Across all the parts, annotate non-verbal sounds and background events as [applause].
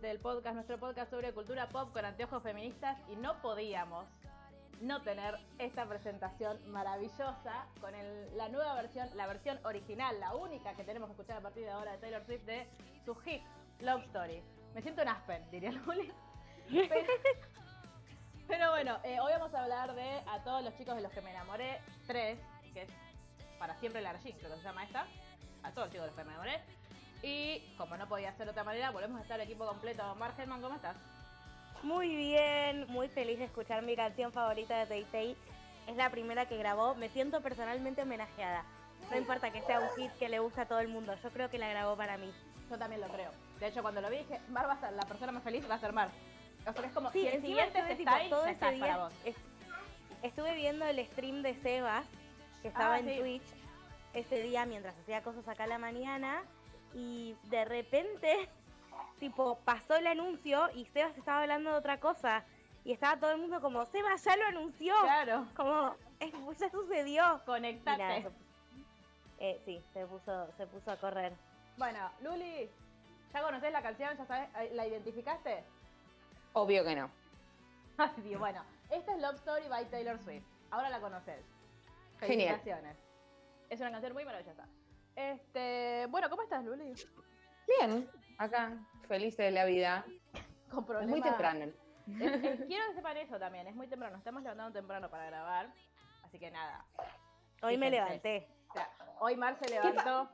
A literalmente el podcast, nuestro podcast sobre cultura pop con anteojos feministas y no podíamos no tener esta presentación maravillosa con la nueva versión, la versión original, la única que tenemos que escuchar a partir de ahora de Taylor Swift de su hit Love Story. Me siento en Aspen, diría Luli. Pero, bueno, eh, hoy vamos a hablar de A todos los chicos de los que me enamoré, 3, que es para siempre la creo que se llama esta. A todos los chicos de los que me enamoré. Y como no podía ser de otra manera, volvemos a estar el equipo completo. Mar Helman, ¿cómo estás? Muy bien, muy feliz de escuchar mi canción favorita de Tay Tay. Es la primera que grabó, me siento personalmente homenajeada. No importa que sea un hit que le gusta a todo el mundo, yo creo que la grabó para mí. Yo también lo creo. De hecho, cuando lo vi dije, Mar va a ser la persona más feliz, va a ser Mar. O sea, es como, si el encima siguiente estuve, tipo, ahí, todo ese para vos. es- estuve viendo el stream de Sebas, que estaba Ah, en sí. Twitch, ese día mientras hacía cosas acá a la mañana, y de repente, [laughs] tipo, pasó el anuncio y Sebas estaba hablando de otra cosa. Y estaba todo el mundo como, Sebas ya lo anunció. Claro, Como, es, ya sucedió. Nada, conectate. se- eh, sí, se puso, se puso a correr. Bueno, Luli, ¿ya conoces la canción? ¿Ya sabes? eh, ¿La identificaste? Obvio que no. [laughs] Bueno, esta es Love Story by Taylor Swift. Ahora la conoces. Genial. Felicitaciones. Es una canción muy maravillosa. Este, bueno, ¿cómo estás, Luli? Bien, acá, feliz de la vida. Con Es muy temprano. Es- es- quiero que sepan eso también, es muy temprano, estamos levantando temprano para grabar, así que nada. Hoy me levanté. O sea, hoy Mar se levantó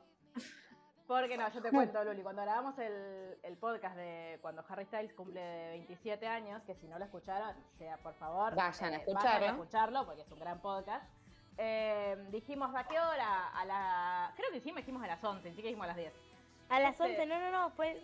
porque no, yo te cuento, [laughs] Luli, cuando grabamos el, el podcast de cuando Harry Styles cumple 27 años, que si no lo escucharon, sea por favor, eh, Vayan a vayan escucharlo. a escucharlo porque es un gran podcast. Eh, dijimos, ¿a qué hora? A la... Creo que sí, me dijimos a las 11, sí que dijimos a las 10. A las Este- 11, no, no, no, fue...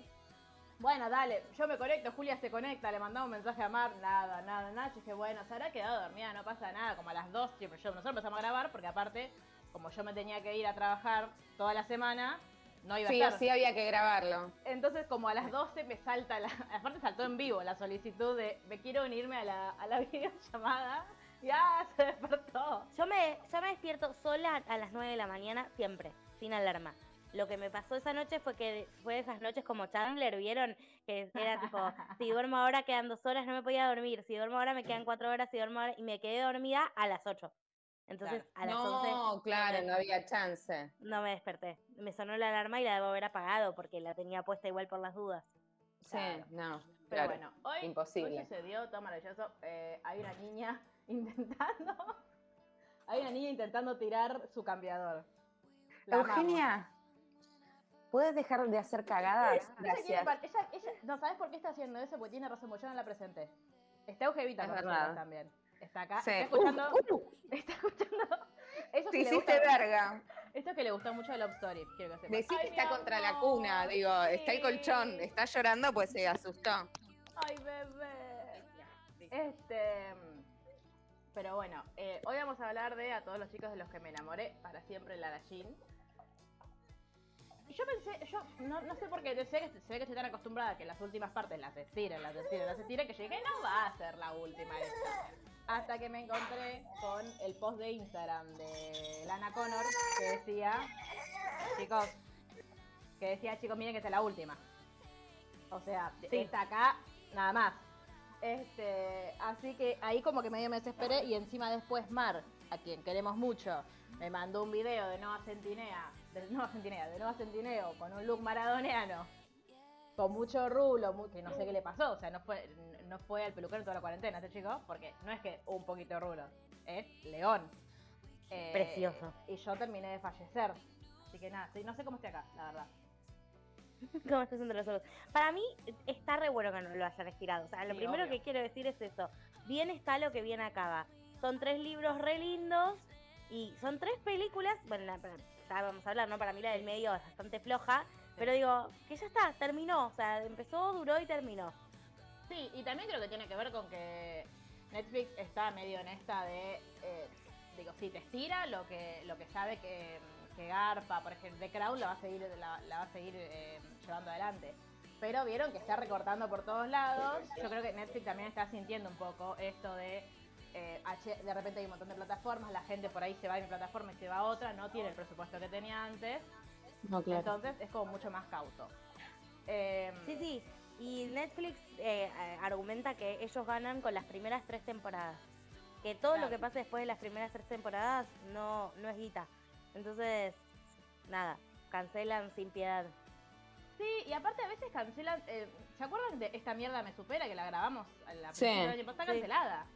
Bueno, dale, yo me conecto, Julia se conecta, le mandamos un mensaje a Mar, nada, nada, nada. Yo dije, bueno, se habrá quedado dormida, no pasa nada, como a las 2, siempre yo, nosotros empezamos a grabar, porque aparte, como yo me tenía que ir a trabajar toda la semana, no iba Sí a estar. sí había que grabarlo. Entonces, como a las 12 me salta, la, [laughs] aparte saltó en vivo la solicitud de, me quiero unirme a la, a la [laughs] videollamada. Ya, [laughs] se despertó. Yo me, yo me despierto sola a las 9 de la mañana, siempre, sin alarma. Lo que me pasó esa noche fue que fue de esas noches como Chandler, ¿vieron? Que era tipo, [laughs] si duermo ahora quedan dos horas, no me podía dormir. Si duermo ahora me quedan cuatro horas, si duermo ahora... Y me quedé dormida a las 8. Entonces, a las No, 11 claro, no había chance. no me desperté. Me sonó la alarma y la debo haber apagado porque la tenía puesta igual por las dudas. Sí, Claro. no. Pero claro. bueno, hoy, Imposible. hoy sucedió todo maravilloso. Eh, hay una niña [laughs] intentando. hay una niña intentando tirar su cambiador. La amamos. Eugenia, ¿puedes dejar de hacer cagadas? Ella quiere Gracias. par- ella- ella- no, ¿sabes por qué está haciendo eso? Porque tiene razón, porque yo no la presenté. Está Eugevita con nosotros también. Está acá. Sí. Está escuchando. Uh, uh, [laughs] Está escuchando. Eso te que le hiciste gusta, verga. Esto que le gustó mucho de Love Story. Quiero que. Decí está contra la cuna, digo, está el colchón, está llorando, pues se asustó. Ay, bebé. Este. Pero bueno, eh, hoy vamos a hablar de a todos los chicos de los que me enamoré para siempre Lara Jean. Y Yo pensé, yo no, no sé por qué, sé que, se ve que estoy tan acostumbrada a que las últimas partes las estiren, las estiren, las estiren, que llegué, no va a ser la última esta. Hasta que me encontré con el post de Instagram de Lana Connor que decía, chicos, que decía, chicos, miren que esta es la última. O sea, Sí. está acá, nada más. Este, así que ahí como que medio me desesperé y encima después Mar, a quien queremos mucho, me mandó un video de Nova Centinea, de Nova Centinea, de Nova Centineo con un look maradoniano, con mucho rulo, que no sé qué le pasó, o sea, no fue, no fue al peluquero en toda la cuarentena este chico, porque no es que un poquito de rulo, es león. Eh, Precioso. Y yo terminé de fallecer. Así que nada, no sé cómo estoy acá, la verdad. [laughs] ¿Cómo estás haciendo los? Para mí está re bueno que no lo hayan estirado. O sea, lo Sí, primero obvio. que quiero decir es eso. Bien está lo que bien acaba. Son tres libros re lindos y son tres películas. Bueno, la- ya vamos a hablar, ¿no? Para mí la del medio es bastante floja. Pero digo, que ya está, terminó. O sea, empezó, duró y terminó. Sí, y también creo que tiene que ver con que Netflix está medio en esta de, eh, digo, sí, te estira lo que lo que sabe que, que Garpa, por ejemplo, The Crown la va a seguir, la, la va a seguir eh, llevando adelante. Pero vieron que está recortando por todos lados. Yo creo que Netflix también está sintiendo un poco esto de eh, de repente hay un montón de plataformas, la gente por ahí se va de mi plataforma y se va a otra, no tiene el presupuesto que tenía antes, No, claro. entonces es como mucho más cauto. Em, Sí, sí. Y Netflix eh, argumenta que ellos ganan con las primeras tres temporadas. Que todo Claro. lo que pase después de las primeras tres temporadas no, no es guita. Entonces, nada, cancelan sin piedad. Sí, y aparte a veces cancelan. eh, ¿Se acuerdan de esta mierda me supera que la grabamos a la Sí. del año pasado? Está Sí. cancelada.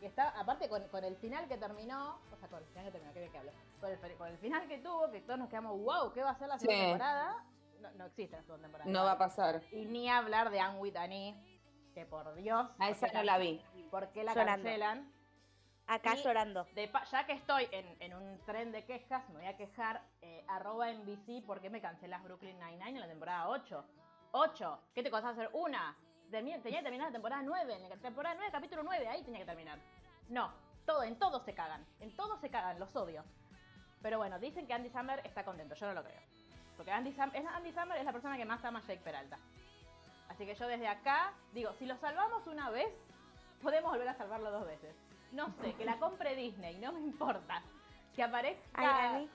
Y está, aparte con, con el final que terminó, o sea, con el final que terminó, qué que hablo. Con el, con el final que tuvo, que todos nos quedamos, wow, ¿qué va a ser la segunda Sí. temporada? No, no existe la segunda temporada. No va a pasar. Y ni hablar de Anne E, que por Dios. A esa ¿por qué no la vi. ¿Por qué la Llorando. cancelan? Acá Y- llorando. De ya que estoy en, en un tren de quejas, me voy a quejar. Eh, arroba NBC, ¿por qué me cancelas Brooklyn Nine-Nine en la temporada 8? 8. ¿Qué te costás hacer? Una. Tenía que terminar la temporada 9. En la temporada 9, capítulo 9, ahí tenía que terminar. No. Todo, en todo se cagan. En todo se cagan, los odio. Pero bueno, dicen que Andy Samberg está contento. Yo no lo creo. Porque Andy, Sam Andy Samberg es la persona que más ama a Jake Peralta. Así que yo desde acá digo, si lo salvamos una vez, podemos volver a salvarlo dos veces. No sé, que la compre Disney, no me importa. Que aparezca. Ay, a mí,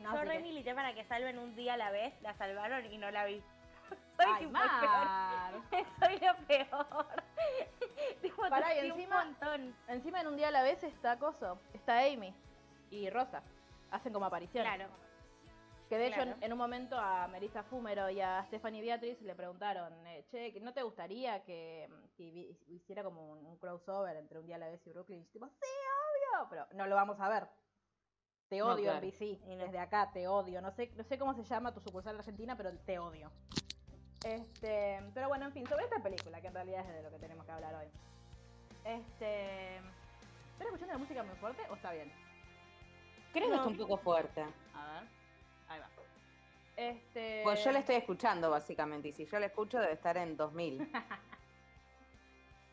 No, yo sí re que- milité para que salven un día a la vez, la salvaron y no la vi. [laughs] Soy Ay, el peor. Mar. [laughs] Soy lo peor. [laughs] tipo, Pará, y encima- un montón. Encima en un día a la vez está Coso, está Amy y Rosa. Hacen como aparición. Claro. Que de hecho claro. en, en un momento a Melissa Fumero y a Stephanie Beatriz le preguntaron, eh, che, ¿no te gustaría que, que vi- hiciera como un, un crossover entre un día a la vez y Brooklyn? Y yo tipo, sí, obvio, pero no lo vamos a ver. Te No, odio, claro. NBC, Y no. desde acá te odio. No sé, no sé cómo se llama tu sucursal Argentina, pero te odio. Este, pero bueno, en fin, sobre esta película, que en realidad es de lo que tenemos que hablar hoy. Este, ¿están escuchando la música muy fuerte o está bien? Creo que No. está un poco fuerte. A ver. Este, Pues yo la estoy escuchando, básicamente. Y si yo la escucho, debe estar en 2000. [laughs]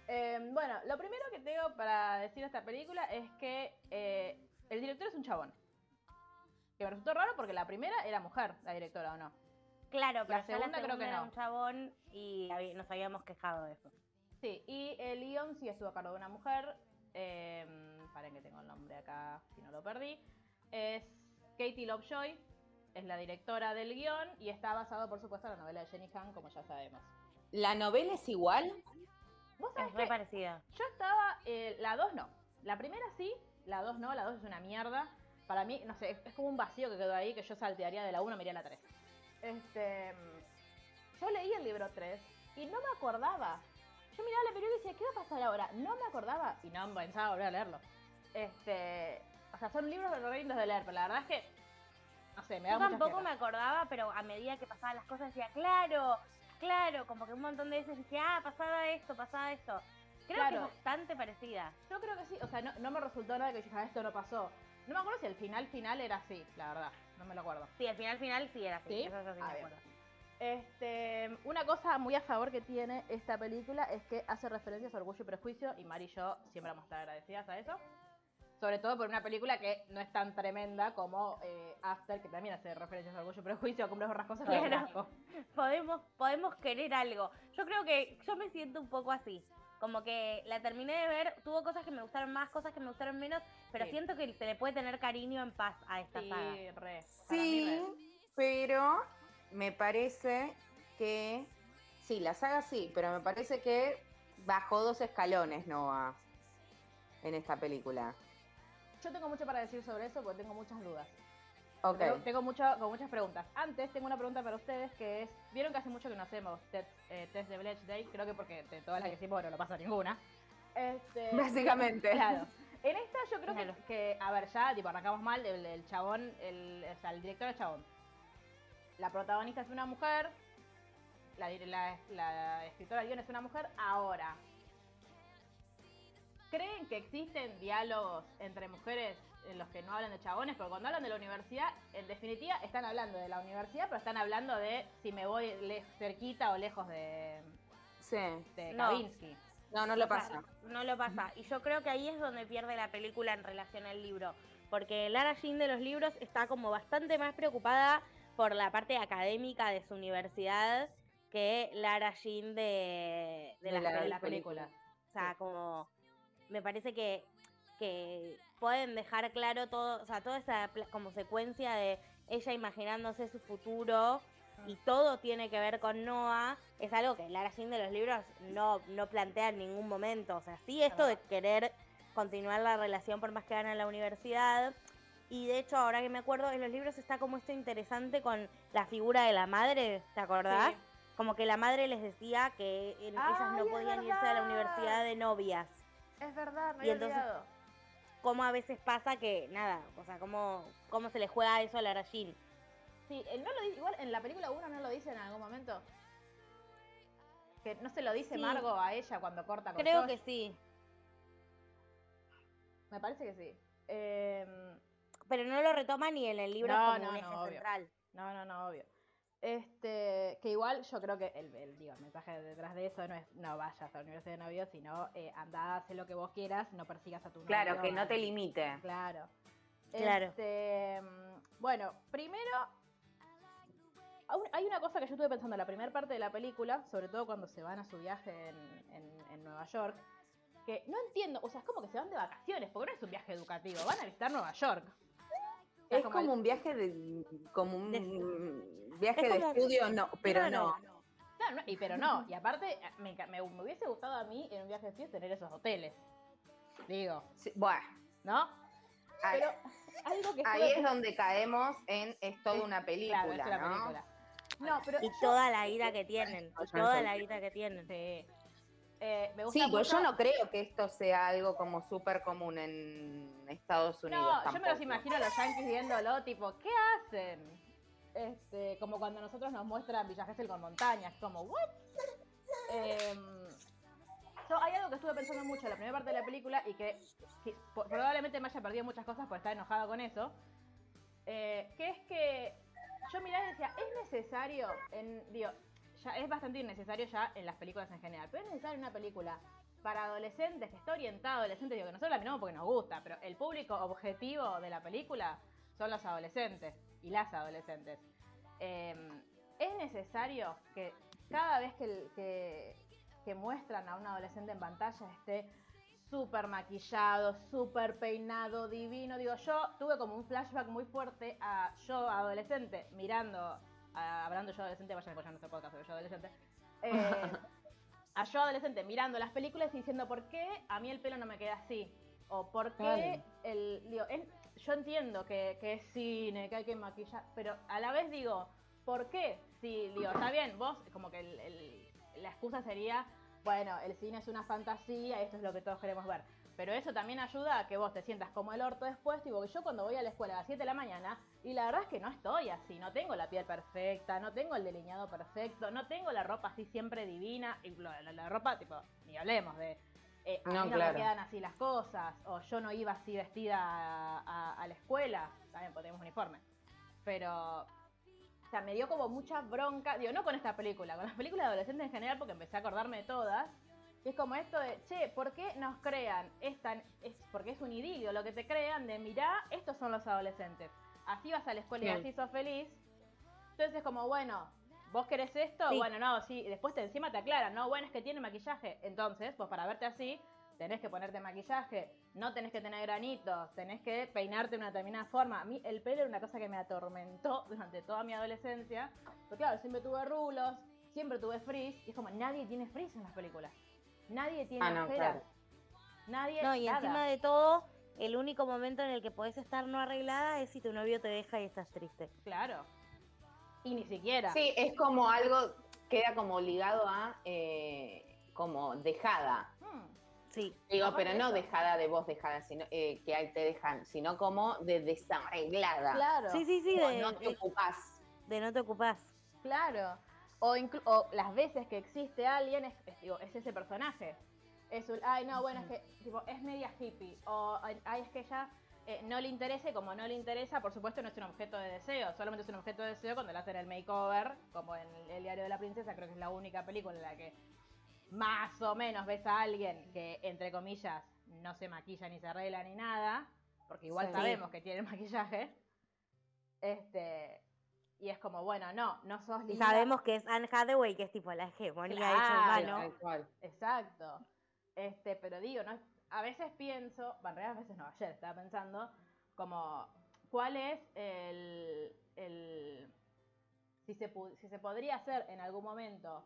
Eh, bueno, lo primero que tengo para decir de esta película es que eh, el director es un chabón. Que me resultó raro porque la primera era mujer, la directora, ¿o no? Claro, pero ya segunda la creo segunda que era no. un chabón y nos habíamos quejado de eso. Sí, y el guion sí estuvo a cargo de una mujer. Eh, paren que tengo el nombre acá, si no lo perdí. Es Katie Lovejoy, es la directora del guion y está basado, por supuesto, en la novela de Jenny Han, como ya sabemos. ¿La novela es igual? ¿Vos sabés Es re que parecida. Yo estaba, eh, la 2 no. La primera sí, la 2 no, la 2 es una mierda. Para mí, no sé, es, como un vacío que quedó ahí que yo saltearía de la 1 me iría a la 3. Este, mm, yo leí el libro 3 y no me acordaba. Yo miraba la película y decía, ¿qué va a pasar ahora? No me acordaba y no pensaba volver a leerlo. Este, o sea, son libros re lindos de leer, pero la verdad es que, no sé, me da Yo tampoco me acordaba, pero a medida que pasaban las cosas decía, claro, claro, como que un montón de veces dije, ah, pasaba esto, pasaba esto. Creo que Claro. es bastante parecida. Yo creo que sí, o sea, no, no me resultó nada que yo "Ah, esto no pasó. No me acuerdo si el final final era así, la verdad, no me lo acuerdo. Sí, al final final sí era así. ¿Sí? Eso, eso sí Ah, me bien. acuerdo. Este, una cosa muy a favor que tiene esta película es que hace referencias a Orgullo y Prejuicio y Mari y yo siempre vamos a estar agradecidas a eso. Sobre todo por una película que no es tan tremenda como eh, After, que también hace referencias a Orgullo y Prejuicio, Cumbres Borrascosas y Claro. [laughs] Podemos, podemos querer algo. Yo creo que yo me siento un poco así. Como que la terminé de ver, tuvo cosas que me gustaron más, cosas que me gustaron menos, pero Sí. siento que se le puede tener cariño en paz a esta saga. Sí, re. Mí, Sí, pero me parece que. Sí, la saga sí, pero me parece que bajó dos escalones Noah en esta película. Yo tengo mucho para decir sobre eso porque tengo muchas dudas. Ok. Tengo, tengo mucho, con muchas preguntas. Antes tengo una pregunta para ustedes que es, vieron que hace mucho que no hacemos test, eh, test de Bletch Day, creo que porque de todas las que hicimos no lo pasa ninguna. Este, [laughs] Básicamente. Claro. En esta yo creo que, que, a ver, ya, tipo, arrancamos mal, el, el chabón, el, o sea, el director es chabón. La protagonista es una mujer, la, la, la escritora del guion es una mujer, ahora. ¿Creen que existen diálogos entre mujeres en los que no hablan de chabones? Porque cuando hablan de la universidad, en definitiva, están hablando de la universidad, pero están hablando de si me voy le- cerquita o lejos de, Sí. de No. Kavinsky. No, no lo O sea, pasa. no lo pasa. Y yo creo que ahí es donde pierde la película en relación al libro. Porque Lara Jean de los libros está como bastante más preocupada por la parte académica de su universidad que Lara Jean de, de, De la película. O sea, como me parece que, que pueden dejar claro todo, o sea, toda esa como secuencia de ella imaginándose su futuro y todo tiene que ver con Noah, es algo que Lara Jean de los libros no, no plantea en ningún momento. O sea, sí esto de querer continuar la relación por más que van a la universidad. Y de hecho, ahora que me acuerdo, en los libros está como esto interesante con la figura de la madre, ¿te acordás? Sí. Como que la madre les decía que en- ellas no podían irse a la universidad de novias. Es verdad, me Y entonces- olvidado. Como a veces pasa que, nada, o sea, cómo, cómo se le juega eso a Lara Jean. Sí, eh, no lo dice, igual en la película 1 no lo dice en algún momento. Que no se lo dice Sí. Margo a ella cuando corta con Creo Josh. que sí. Me parece que sí. Em, Pero no lo retoma ni en el libro No, como no, un eje no, obvio. central. no, no, no, obvio. Este, que igual yo creo que el, el, digo, el mensaje detrás de eso no es no vayas a la universidad de novios, sino eh, anda, haz lo que vos quieras, no persigas a tu novio. Claro, que no te limite. Claro. Claro. Este, mm, bueno, primero, hay una cosa que yo estuve pensando en la primera parte de la película, sobre todo cuando se van a su viaje en, en- en Nueva York, que no entiendo, o sea, es como que se van de vacaciones, porque no es un viaje educativo, van a visitar Nueva York. Es como el- un viaje de como un De- viaje es de estudio, no, pero Claro. no. No, y, pero no, y aparte eh, me, me- me hubiese gustado a mí en un viaje de estudio tener esos hoteles. Digo, Sí, bueno, ¿no? ahí, Pero algo que ahí es donde caemos en es toda una película, Claro, es una ¿no? película. No, pero Y yo- toda la ira que tienen. Y toda la ira que tienen. Sí. Eh, me gusta Sí, pues yo no creo que esto sea algo como súper común en Estados Unidos. No, yo me los imagino a los yankees viéndolo, tipo, ¿qué hacen? Este, como cuando nosotros nos muestran Villa Gesell con montañas, como, ¿what? Em, yo- hay algo que estuve pensando mucho en la primera parte de la película y que, probablemente me haya perdido muchas cosas por estar enojada con eso, eh, que es que yo miraba y decía, es necesario, en, digo, ya es bastante innecesario ya en las películas en general, pero es necesario una película para adolescentes, que está orientada a adolescentes, digo que nosotros la miramos porque nos gusta, pero el público objetivo de la película son los adolescentes y las adolescentes. Eh, es necesario que cada vez que, que, que muestran a un adolescente en pantalla esté súper maquillado, súper peinado, divino. Digo, yo tuve como un flashback muy fuerte a yo adolescente mirando, hablando yo adolescente, vayan a escuchar nuestro podcast sobre yo adolescente. [laughs] eh, a yo adolescente mirando las películas y diciendo por qué a mí el pelo no me queda así. O por qué el. Digo, es- yo entiendo que, que es cine, que hay que maquillar, pero a la vez digo, ¿por qué? Si, digo, está bien, vos, como que el- el- la excusa sería, bueno, el cine es una fantasía, esto es lo que todos queremos ver. Pero eso también ayuda a que vos te sientas como el orto después, tipo que yo cuando voy a la escuela a las 7 de la mañana, y la verdad es que no estoy así, no tengo la piel perfecta, no tengo el delineado perfecto, no tengo la ropa así siempre divina, y la, la- la ropa, tipo, ni hablemos de, eh, a No, mí no claro. me quedan así las cosas, o yo no iba así vestida a, a- a la escuela, también tenemos uniforme. Pero, o sea, me dio como mucha bronca, digo, no con esta película, con las películas de adolescentes en general, porque empecé a acordarme de todas. Y es como esto de, che, ¿por qué nos crean? esta es porque es un idilio lo que te crean de, mirá, estos son los adolescentes. Así vas a la escuela y así sos feliz. Entonces es como, bueno, ¿vos querés esto? Sí. Bueno, no, sí. y Después te encima te aclaran, no, bueno, es que tiene maquillaje. Entonces, pues para verte así, tenés que ponerte maquillaje, no tenés que tener granitos, tenés que peinarte de una determinada forma. A mí el pelo era una cosa que me atormentó [laughs] durante toda mi adolescencia. Porque claro, siempre tuve rulos, siempre tuve frizz, y es como, nadie tiene frizz en las películas. Nadie tiene Ah, no, ojeras. claro. Nadie, No, y nada. encima de todo, el único momento en el que podés estar no arreglada es si tu novio te deja y estás triste. Claro. Y ni siquiera. Sí, es como algo, queda como ligado a eh, como dejada. Hmm. Sí. Digo, pero no dejada de voz dejada, sino eh, que ahí te dejan, sino como de desarreglada. Claro. Sí, sí, sí, Como de, no te de- ocupás. de no te ocupás. Claro. O, o las veces que existe alguien, es, es, digo, es ese personaje. Es un, ay, no, bueno, es que tipo, es media hippie. O, ay, es que ella eh, no le interesa y como no le interesa, por supuesto no es un objeto de deseo. Solamente es un objeto de deseo cuando le hacen el makeover, como en El diario de la princesa, creo que es la única película en la que más o menos ves a alguien que, entre comillas, no se maquilla ni se arregla ni nada, porque igual Sí. sabemos que tiene maquillaje. Este, y es como, bueno, no, no sos Y linda. sabemos que es Anne Hathaway, que es tipo la hegemonía hecha Claro. humano. Tal cual. Exacto. Este, pero digo, no, a veces pienso, bueno, en realidad a veces no, ayer estaba pensando, como, ¿cuál es el, el si se, pu- si se podría hacer en algún momento,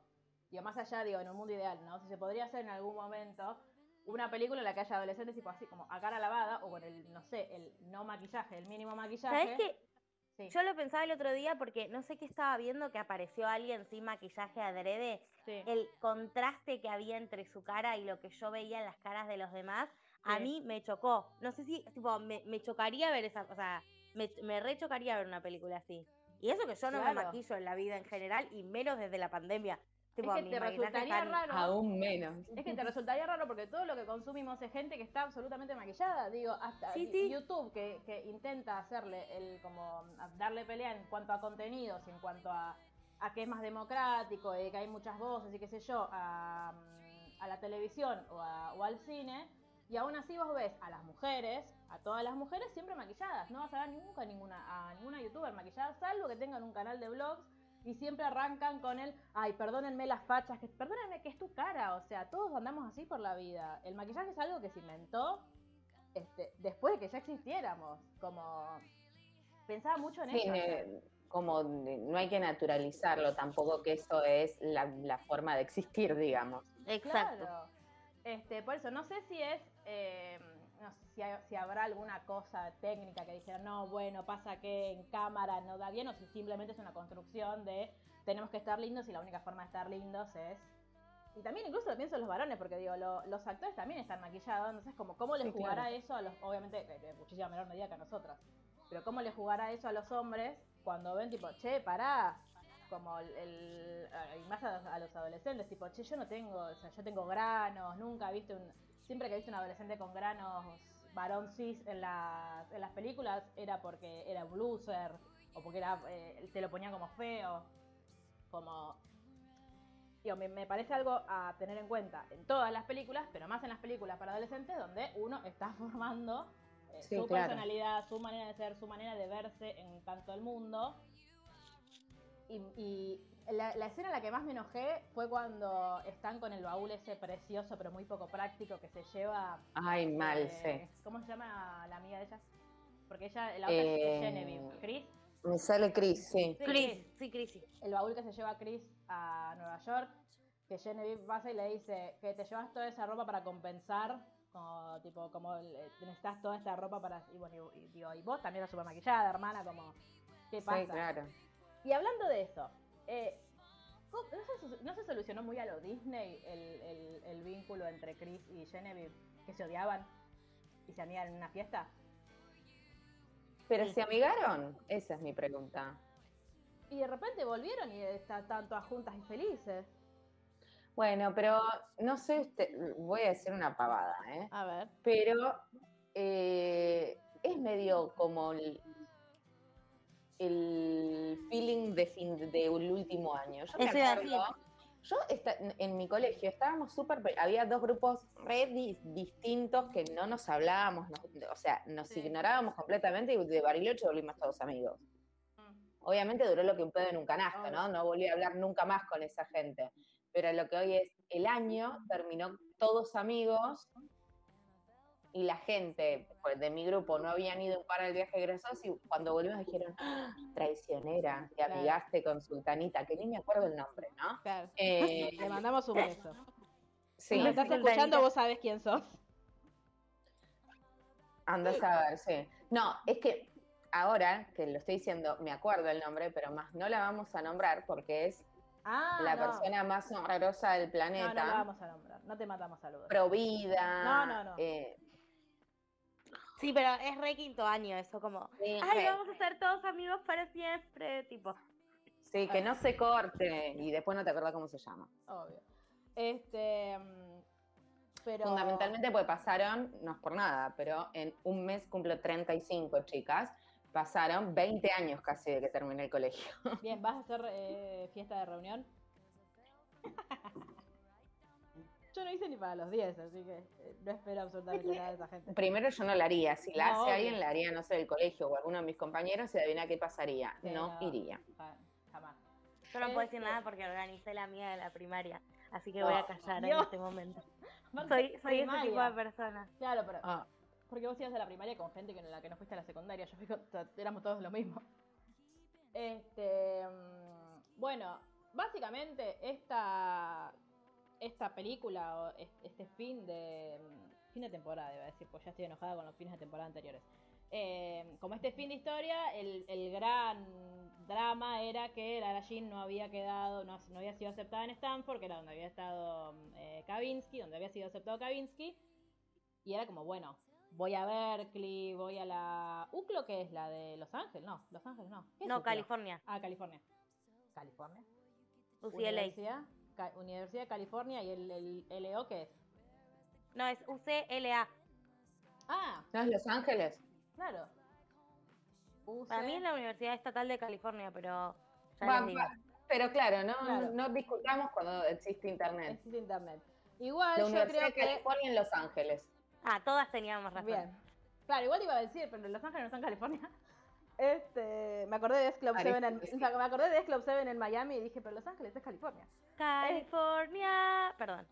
digo, más allá, digo, en un mundo ideal, ¿no? Si se podría hacer en algún momento una película en la que haya adolescentes tipo así, como a cara lavada, o con el, no sé, el no maquillaje, el mínimo maquillaje. ¿Sabes qué? Sí, Yo lo pensaba el otro día porque no sé qué estaba viendo que apareció alguien sin maquillaje adrede. sí. El contraste que había entre su cara y lo que yo veía en las caras de los demás, a mí me chocó. No sé si, tipo, me, me chocaría ver esa, o sea, me, me rechocaría ver una película así. Y eso que yo no me Claro. maquillo en la vida en general y menos desde la pandemia. Es Tipo, que mis te resultaría están- raro. Aún menos. Es que te resultaría raro porque todo lo que consumimos es gente que está absolutamente maquillada. Digo, hasta Sí, sí. YouTube que, que intenta hacerle el como darle pelea en cuanto a contenidos, en cuanto a, a que es más democrático, y que hay muchas voces y qué sé yo, a, a la televisión o, a- o al cine. Y aún así vos ves a las mujeres, a todas las mujeres siempre maquilladas. No vas a ver nunca ninguna, a ninguna youtuber maquillada, salvo que tengan un canal de vlogs y siempre arrancan con el, ay, perdónenme las fachas, que perdónenme que es tu cara, o sea, todos andamos así por la vida. El maquillaje es algo que se inventó este, después de que ya existiéramos, como pensaba mucho en Sí, eso. ne- como no hay que naturalizarlo tampoco, que eso es la, la forma de existir, digamos. Exacto. Claro. Este, por eso, no sé si es, eh, no sé si, hay- si habrá alguna cosa técnica que dijera, no, bueno, pasa que en cámara no da bien, o si simplemente es una construcción de tenemos que estar lindos y la única forma de estar lindos es... Y también incluso lo pienso en los varones, porque digo, lo- los actores también están maquillados, entonces como, ¿cómo les Sí, jugará claro. eso a los, obviamente, de, muchísima menor medida que a nosotras, pero cómo les jugará eso a los hombres cuando ven tipo, che, pará, como el, el- y más a, a los adolescentes, tipo, che, yo no tengo, o sea, yo tengo granos, nunca viste un, siempre que viste un adolescente con granos varón cis en las, en las películas era porque era un loser, o porque era, eh, te lo ponían como feo, como, digo, me, me parece algo a tener en cuenta en todas las películas, pero más en las películas para adolescentes donde uno está [laughs] formando eh, Sí, su claro. personalidad, su manera de ser, su manera de verse en tanto el mundo. Y, y la, la escena en la que más me enojé fue cuando están con el baúl ese precioso pero muy poco práctico que se lleva. Ay, mal, eh, sí. ¿Cómo se llama la amiga de ella? Porque ella, la otra Eh, es Genevieve. Chris. Me sale Chris, sí. Sí, Chris, sí, Chris. sí. el baúl que se lleva Chris a Nueva York, que Genevieve pasa y le dice que te llevas toda esa ropa para compensar, como tipo, como eh, necesitas toda esta ropa para. Y bueno, y, y digo, y vos también estás súper maquillada, hermana, como. ¿Qué pasa? Sí, claro. Y hablando de eso, eh, ¿cómo- ¿no, se, no se solucionó muy a lo Disney el, el- el vínculo entre Chris y Genevieve? Que se odiaban y se amigan en una fiesta. Pero se amigaron, esa es mi pregunta. Y de repente volvieron y están todas juntas y felices. Bueno, pero no sé, usted- voy a decir una pavada, ¿eh? A ver. Pero eh, es medio como el, el feeling de fin del último año. Yo me acuerdo, yo esta- en mi colegio estábamos súper, pe- había dos grupos re di- distintos que no nos hablábamos, nos- o sea, nos Sí. ignorábamos completamente y de Bariloche volvimos todos amigos. Obviamente duró lo que un pedo en un canasto, ¿no? No volví a hablar nunca más con esa gente. Pero lo que hoy es, el año terminó todos amigos y la gente pues, de mi grupo no habían ido para el viaje egresados y cuando volvimos dijeron, "Ah, traicionera, te Claro. amigaste con Sultanita, que ni me acuerdo el nombre, ¿no? Claro. Eh, Le mandamos un beso. sí, Si me estás Sultanita. escuchando, vos sabés quién sos. andás a ver, sí. No, es que ahora que lo estoy diciendo, me acuerdo el nombre, pero más no la vamos a nombrar porque es Ah, la no. persona más horrorosa del No, planeta. no la vamos a nombrar. no te matamos saludos. Pro vida. No, no, no. eh, Sí, pero es re quinto año eso, como, sí, ay, re- vamos a ser todos amigos para siempre, tipo. sí, que no se corte y después no te acuerdas cómo se llama. Obvio. Este. mm, Pero. Fundamentalmente porque pasaron, no es por nada, pero en un mes cumplo 35 chicas, pasaron 20 años casi de que terminé el colegio. Bien, ¿vas a hacer eh, fiesta de reunión? [laughs] Yo no hice ni para los 10, así que eh, no espero absolutamente nada de esa gente. Primero yo no la haría, si la No, hace obvio. alguien la haría, no sé, del colegio o alguno de mis compañeros y adivina qué pasaría, Sí, no no. iría. Ja- Jamás. Yo no puedo decir Este- nada porque organicé la mía de la primaria, así que Oh, voy a callar en este momento. [laughs] Soy, soy ese tipo de persona. Claro, pero. Ah, Porque vos ibas a la primaria con gente con la que no fuiste a la secundaria. Yo fui con- o sea, éramos todos lo mismo. Este. mm, Bueno, básicamente esta. Esta película, o es- este fin de. mm, Fin de temporada, iba a decir, pues ya estoy enojada con los fines de temporada anteriores. Eh, como este fin de historia, el, el gran drama era que Lara Jean no había quedado, no, no había sido aceptada en Stanford, que era donde había estado mm, eh, Kavinsky, donde había sido aceptado Kavinsky. Y era como, bueno, voy a Berkeley, voy a la... ¿UCLO qué es? ¿La de Los Ángeles? No, Los Ángeles no. ¿Qué es No, UCLO? California, Ah, California. California. UCLA. Universidad, Ca- Universidad de California y el, el LO qué es? No, es UCLA. Ah, ¿No es Los Ángeles? claro. UC... Para mí es la Universidad Estatal de California, pero ya digo. pero claro, no, Claro. no discutamos cuando existe internet. Existe internet. Igual La yo Universidad creo de que... California en Los Ángeles. Ah, todas teníamos razón. Bien. Claro, igual iba a decir, pero Los Ángeles no está en California. Este, me acordé de Club Parece 7 en, que sí. o sea, me acordé de S Club 7 en Miami y dije, pero Los Ángeles es California. California. Perdón.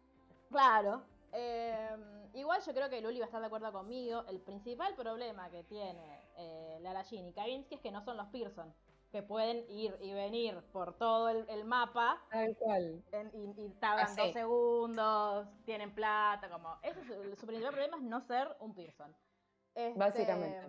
Claro. eh, igual yo creo que Luli va a estar de acuerdo conmigo. El principal problema que tiene eh, Lara Jean y Kavinsky es que no son los Pearson, que pueden ir y venir por todo el, el mapa Tal cual. en- y, y tardan Ah, dos segundos, tienen plata, como... Ese es su principal problema es no ser un Pearson. Este, Básicamente.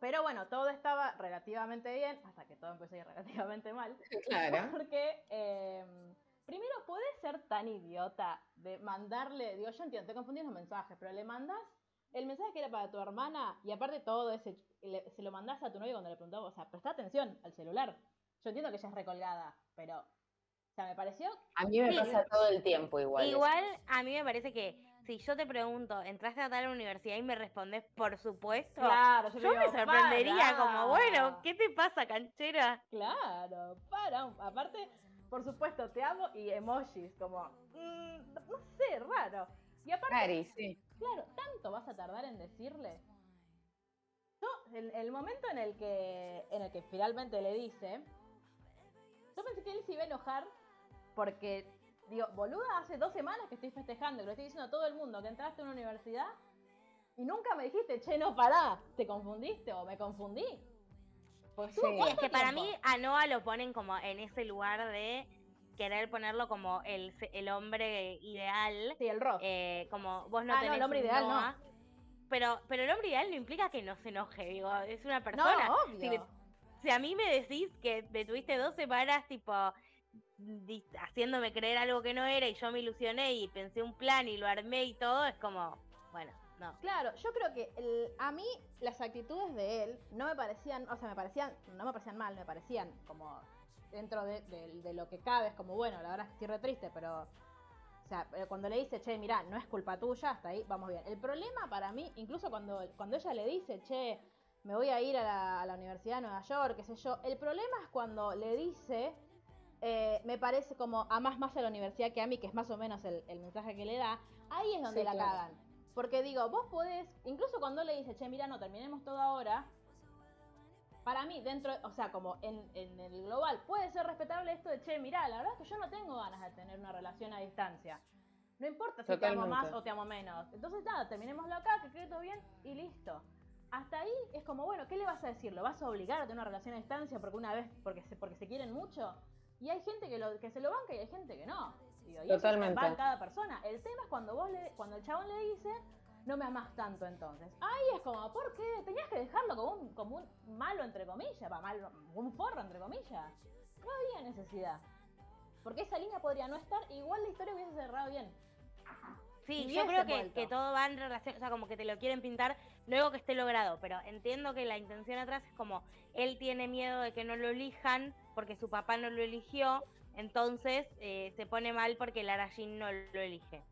Pero bueno, todo estaba relativamente bien, hasta que todo empezó a ir relativamente mal. [laughs] Claro. Porque, eh, primero, ¿podés ser tan idiota de mandarle, digo, yo entiendo, te confundís los mensajes, pero le mandás el mensaje que era para tu hermana y aparte todo ese, le- se lo mandás a tu novio cuando le preguntó, o sea, presta atención al celular. Yo entiendo que ella es recolgada, pero, o sea, me pareció, A mí me Sí. pasa todo el tiempo igual. eso. Igual a mí me parece que si yo te pregunto, ¿entraste a tal universidad y me respondes, por supuesto? claro, yo, Yo digo, me sorprendería "Para". como, bueno, ¿qué te pasa, canchera? Claro, para, aparte, por supuesto, te amo y emojis, como, mm, no sé, raro. Y aparte, sí. Claro, ¿tanto vas a tardar en decirle? Yo, el, el momento en el que en el que finalmente le dice, yo pensé que él se iba a enojar porque, digo, boluda, hace dos semanas que estoy festejando, que lo estoy diciendo a todo el mundo, que entraste a una universidad y nunca me dijiste, che, no, pará, ¿te confundiste o me confundí? Pues Sí. es ¿cuánto que para mí a Noah lo ponen como en ese lugar de querer ponerlo como el, el hombre ideal. Sí, el rock. eh, como vos no Ah, no, tenés el hombre ideal no. Pero, pero el hombre ideal no implica que no se enoje, digo, es una persona. no, Si, obvio. me- si a mí me decís que me tuviste dos semanas, tipo, haciéndome creer algo que no era y yo me ilusioné y pensé un plan y lo armé y todo, es como, bueno, no. Claro, yo creo que a mí las actitudes de él no me parecían, o sea, me parecían, no me parecían mal, me parecían como dentro de, lo que cabe, es como, bueno, la verdad es que estoy re triste, pero, o sea, cuando le dice, che, mirá, no es culpa tuya, hasta ahí vamos bien. El problema para mí, incluso cuando, cuando ella le dice, che, me voy a ir a la, a la Universidad de Nueva York, qué sé yo, el problema es cuando le dice, eh, me parece como amás más a la universidad que a mí, que es más o menos el, el mensaje que le da, ahí es donde Sí, la claro. cagan. Porque digo, vos podés, incluso cuando le dice, che, mira, no, terminemos todo ahora, para mí, dentro, o sea, como en, en el global, puede ser respetable esto de, che, mira, la verdad es que yo no tengo ganas de tener una relación a distancia. No importa si te amo más Totalmente. o te amo menos. Entonces, nada, terminémoslo acá, que quede todo bien y listo. Hasta ahí es como, bueno, ¿qué le vas a decir? ¿Lo vas a obligar a tener una relación a distancia porque una vez, porque se, porque se quieren mucho? Y hay gente que, lo, que se lo banca y hay gente que no. Digo, y eso Totalmente. va en cada persona. El tema es cuando vos le, cuando el chabón le dice, no me amás tanto entonces. Ahí es como, ¿por qué? Tenías que dejarlo como un, como un malo entre comillas, va malo, un forro entre comillas. No había necesidad. Porque esa línea podría no estar, igual la historia hubiese cerrado bien. Sí, yo creo que, que todo va en relación, o sea, como que te lo quieren pintar luego que esté logrado, pero entiendo que la intención atrás es como él tiene miedo de que no lo elijan porque su papá no lo eligió, entonces eh, se pone mal porque Lara Jean no lo elige.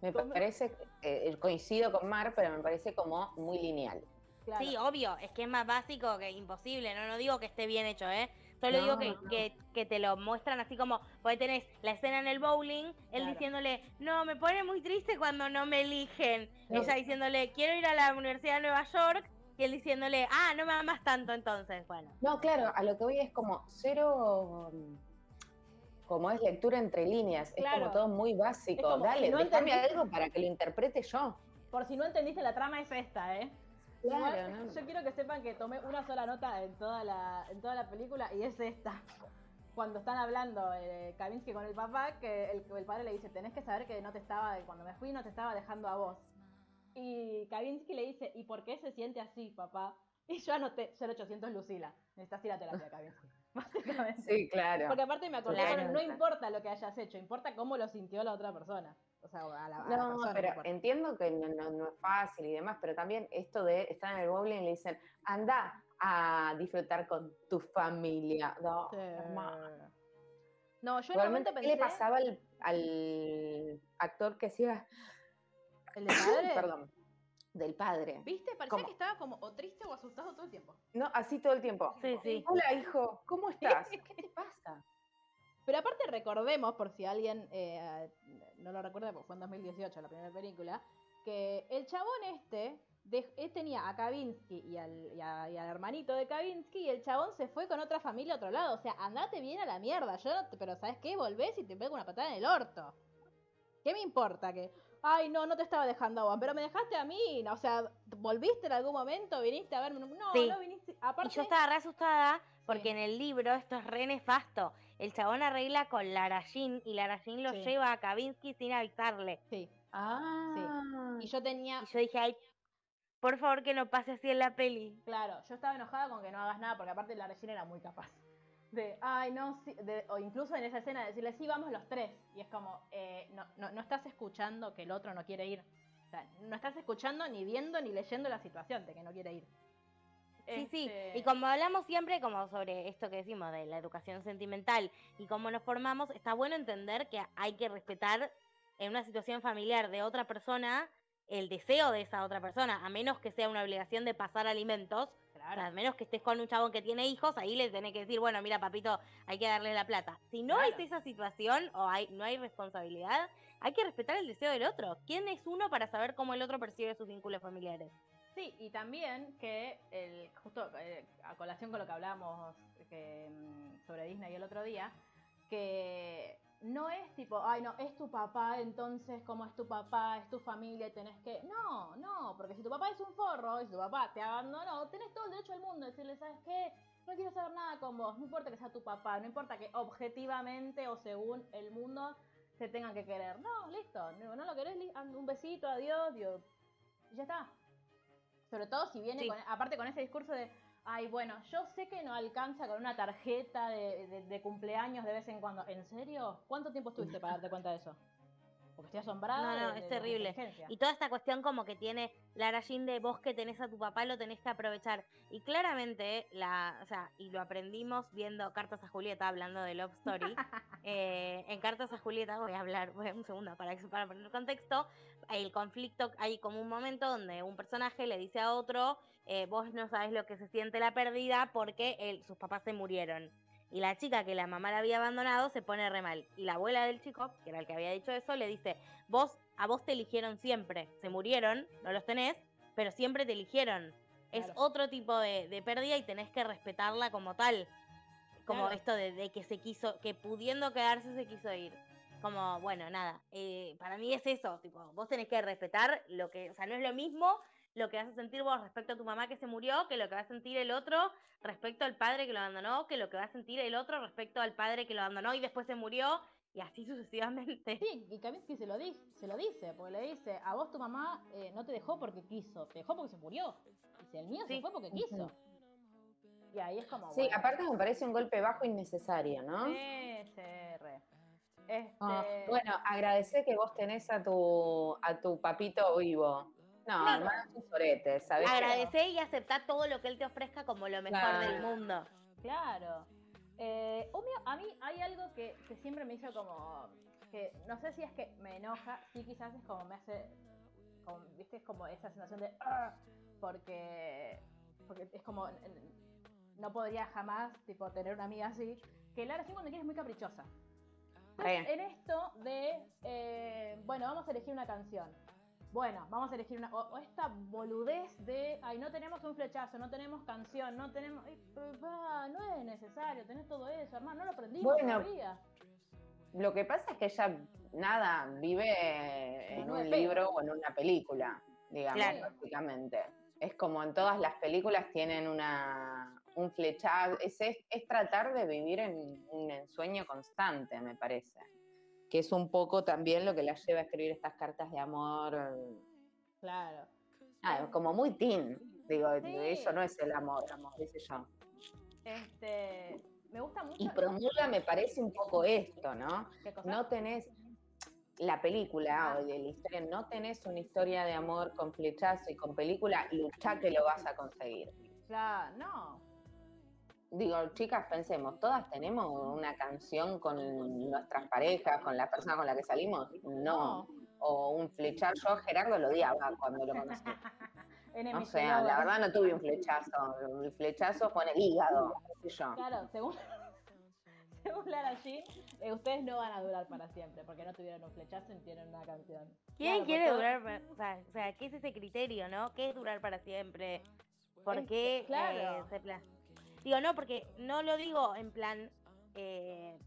Me parece, eh, coincido con Mar, pero me parece como muy lineal. Claro. Sí, obvio, es que es más básico que imposible, no, no digo que esté bien hecho, ¿eh? Solo No, digo que, no. que, que te lo muestran así como, porque tenés la escena en el bowling, él Claro. diciéndole, no, me pone muy triste cuando no me eligen. No. Ella diciéndole, quiero ir a la Universidad de Nueva York, y él diciéndole, ah, no me amas tanto entonces, bueno. No, claro, a lo que voy es como cero, como es lectura entre líneas, es Claro. como todo muy básico. Es como, Dale, no déjame algo para que lo interprete yo. Por si no entendiste, la trama es esta, ¿eh? Claro, ¿no? Yo quiero que sepan que tomé una sola nota en toda la, en toda la película y es esta. Cuando están hablando eh, Kavinsky con el papá, que el, el padre le dice, tenés que saber que no te estaba, cuando me fui no te estaba dejando a vos. Y Kavinsky le dice, ¿y por qué se siente así, papá? Y yo anoté 0800 Lucila. Necesitas ir a terapia, Kavinsky. [laughs] Básicamente. Sí, claro. Porque aparte me acordé, Claro. no importa lo que hayas hecho, importa cómo lo sintió la otra persona. O sea, a la, a la No, persona, pero entiendo que no, no- no es fácil y demás, pero también esto de estar en el bowling y le dicen, anda a disfrutar con tu familia. No, Sí. No, yo Igualmente, ¿qué le pasaba al, al actor que hacía, ¿El de padre? [coughs] perdón, del padre? ¿Viste? Parecía ¿Cómo? que estaba como o triste o asustado todo el tiempo. No, así todo el tiempo. Sí, sí. Hola, hijo, ¿cómo estás? [laughs] ¿Qué te pasa? Pero aparte recordemos, por si alguien eh, no lo recuerda, porque fue en 2018 la primera película, que el chabón este, de- él tenía a Kavinsky y al, y a- y al hermanito de Kavinsky y el chabón se fue con otra familia a otro lado. O sea, andate bien a la mierda. Yo no te- pero ¿sabes qué? Volvés y te pego una patada en el orto. ¿Qué me importa que... Ay, no, no te estaba dejando a vos, pero me dejaste a mí. O sea, ¿volviste en algún momento? ¿Viniste a verme? No, Sí. no viniste. Y Aparte, yo estaba re asustada porque Sí. en el libro esto es re nefasto. El chabón arregla con Lara Jean y Lara Jean lo Sí. lleva a Kavinsky sin avisarle. sí. Ah, Y yo tenía Y yo dije, ay, por favor que no pase así en la peli. Claro, yo estaba enojada con que no hagas nada, porque aparte la Regina era muy capaz. De, ay, no, sí", de- o incluso en esa escena de decirle, sí, vamos los tres. Y es como, eh, no, no, no estás escuchando que el otro no quiere ir. O sea, no estás escuchando, ni viendo, ni leyendo la situación de que no quiere ir. Sí, sí. Este, Y como hablamos siempre como sobre esto que decimos de la educación sentimental y cómo nos formamos, está bueno entender que hay que respetar en una situación familiar de otra persona el deseo de esa otra persona, a menos que sea una obligación de pasar alimentos, o Claro. sea, a menos que estés con un chabón que tiene hijos, ahí le tenés que decir, bueno, mira, papito, hay que darle la plata. Si no Claro. es esa situación o hay, no hay responsabilidad, hay que respetar el deseo del otro. ¿Quién es uno para saber cómo el otro percibe sus vínculos familiares? Sí, y también que, el, justo eh, a colación con lo que hablábamos que, mm, sobre Disney el otro día, que no es tipo, ay no, es tu papá, entonces como es tu papá, es tu familia y tenés que... No, no, porque si tu papá es un forro y si tu papá te abandonó, tenés todo el derecho del mundo de decirle, ¿sabes qué? No quiero saber nada con vos, no importa que sea tu papá, no importa que objetivamente o según el mundo se tengan que querer. No, listo, no, no lo querés, and- un besito, adiós, Dios. Y ya está. Sobre todo si viene, Sí. con- aparte con ese discurso de, ay, bueno, yo sé que no alcanza con una tarjeta de, de- de cumpleaños de vez en cuando. ¿En serio? ¿Cuánto tiempo estuviste para darte cuenta de eso? Porque estoy asombrada. No, no, de- es de- terrible. Y toda esta cuestión como que tiene Lara Jean de vos que tenés a tu papá lo tenés que aprovechar. Y claramente, la, o sea, y lo aprendimos viendo Cartas a Julieta, hablando de Love Story. [laughs] Eh, en Cartas a Julieta, voy a hablar, voy a un segundo para, para poner contexto. El conflicto, hay como un momento donde un personaje le dice a otro, eh, vos no sabes lo que se siente la pérdida porque él- sus papás se murieron. Y la chica que la mamá la había abandonado se pone re mal. Y la abuela del chico, que era el que había dicho eso, le dice, vos, a vos te eligieron siempre. Se murieron, no los tenés, pero siempre te eligieron. Es otro tipo de, de pérdida y tenés que respetarla como tal. Como Claro. esto de, de que se quiso, que pudiendo quedarse se quiso ir. Como, bueno, nada, eh, para mí es eso, tipo, vos tenés que respetar lo que, o sea, no es lo mismo lo que vas a sentir vos respecto a tu mamá que se murió, que lo que va a sentir el otro respecto al padre que lo abandonó, que lo que va a sentir el otro respecto al padre que lo abandonó y después se murió, y así [laughs] sucesivamente. Sí, y Kaminsky se lo, di- se lo dice, porque le dice, a vos tu mamá eh, no te dejó porque quiso, te dejó porque se murió. Dice, el mío se fue porque quiso. Y ahí es como... Sí, bueno, aparte me parece un golpe bajo innecesario, ¿no? Sí. Este... Ah, bueno, agradecer que vos tenés a tu, a tu papito vivo. No, hermano, sus oretes, ¿sabes? Agradecer y aceptar todo lo que él te ofrezca como lo mejor del mundo. Claro. Eh, a mí hay algo que, que, siempre me hizo como. que no sé si es que me enoja, sí, quizás es como me hace. Como, ¿Viste? Es como esa sensación de. Ah", porque. Porque es como. No podría jamás, tipo, tener una amiga así. Que Lara, sí, cuando quiere es muy caprichosa. en esto de. Eh, bueno, vamos a elegir una canción bueno, vamos a elegir una. O, esta boludez de. Ay, no tenemos un flechazo, no tenemos canción, no tenemos. no es necesario, tenés todo eso, hermano, no lo aprendimos todavía. Lo que pasa es que ella, nada, vive en un libro o en una película, digamos, básicamente. Es como en todas las películas tienen una, un flechazo. Es, es, tratar de vivir en un ensueño constante, me parece que es un poco también lo que la lleva a escribir estas cartas de amor. Claro. Ah, como muy teen, digo, eso no es el amor, dice yo. Este, me gusta mucho. Y promulga me parece un poco esto, ¿no? No tenés la película ah. o de la historia, no tenés una historia de amor con flechazo y con película, lucha que lo vas a conseguir. Claro, no digo, chicas, pensemos, ¿todas tenemos una canción con nuestras parejas, con la persona con la que salimos? No. O un flechazo, yo Gerardo lo odiaba cuando lo conocí. [laughs] o sea, la verdad no tuve un flechazo, el flechazo con el hígado, qué sé yo. Claro, según, [laughs] según Lara G, eh, ustedes no van a durar para siempre, porque no tuvieron un flechazo y tienen una canción. ¿Quién quiere durar para, o sea, o sea, ¿qué es ese criterio, no? ¿Qué es durar para siempre? ¿Por qué claro. Eh, se Digo, no, porque no lo digo en plan, eh,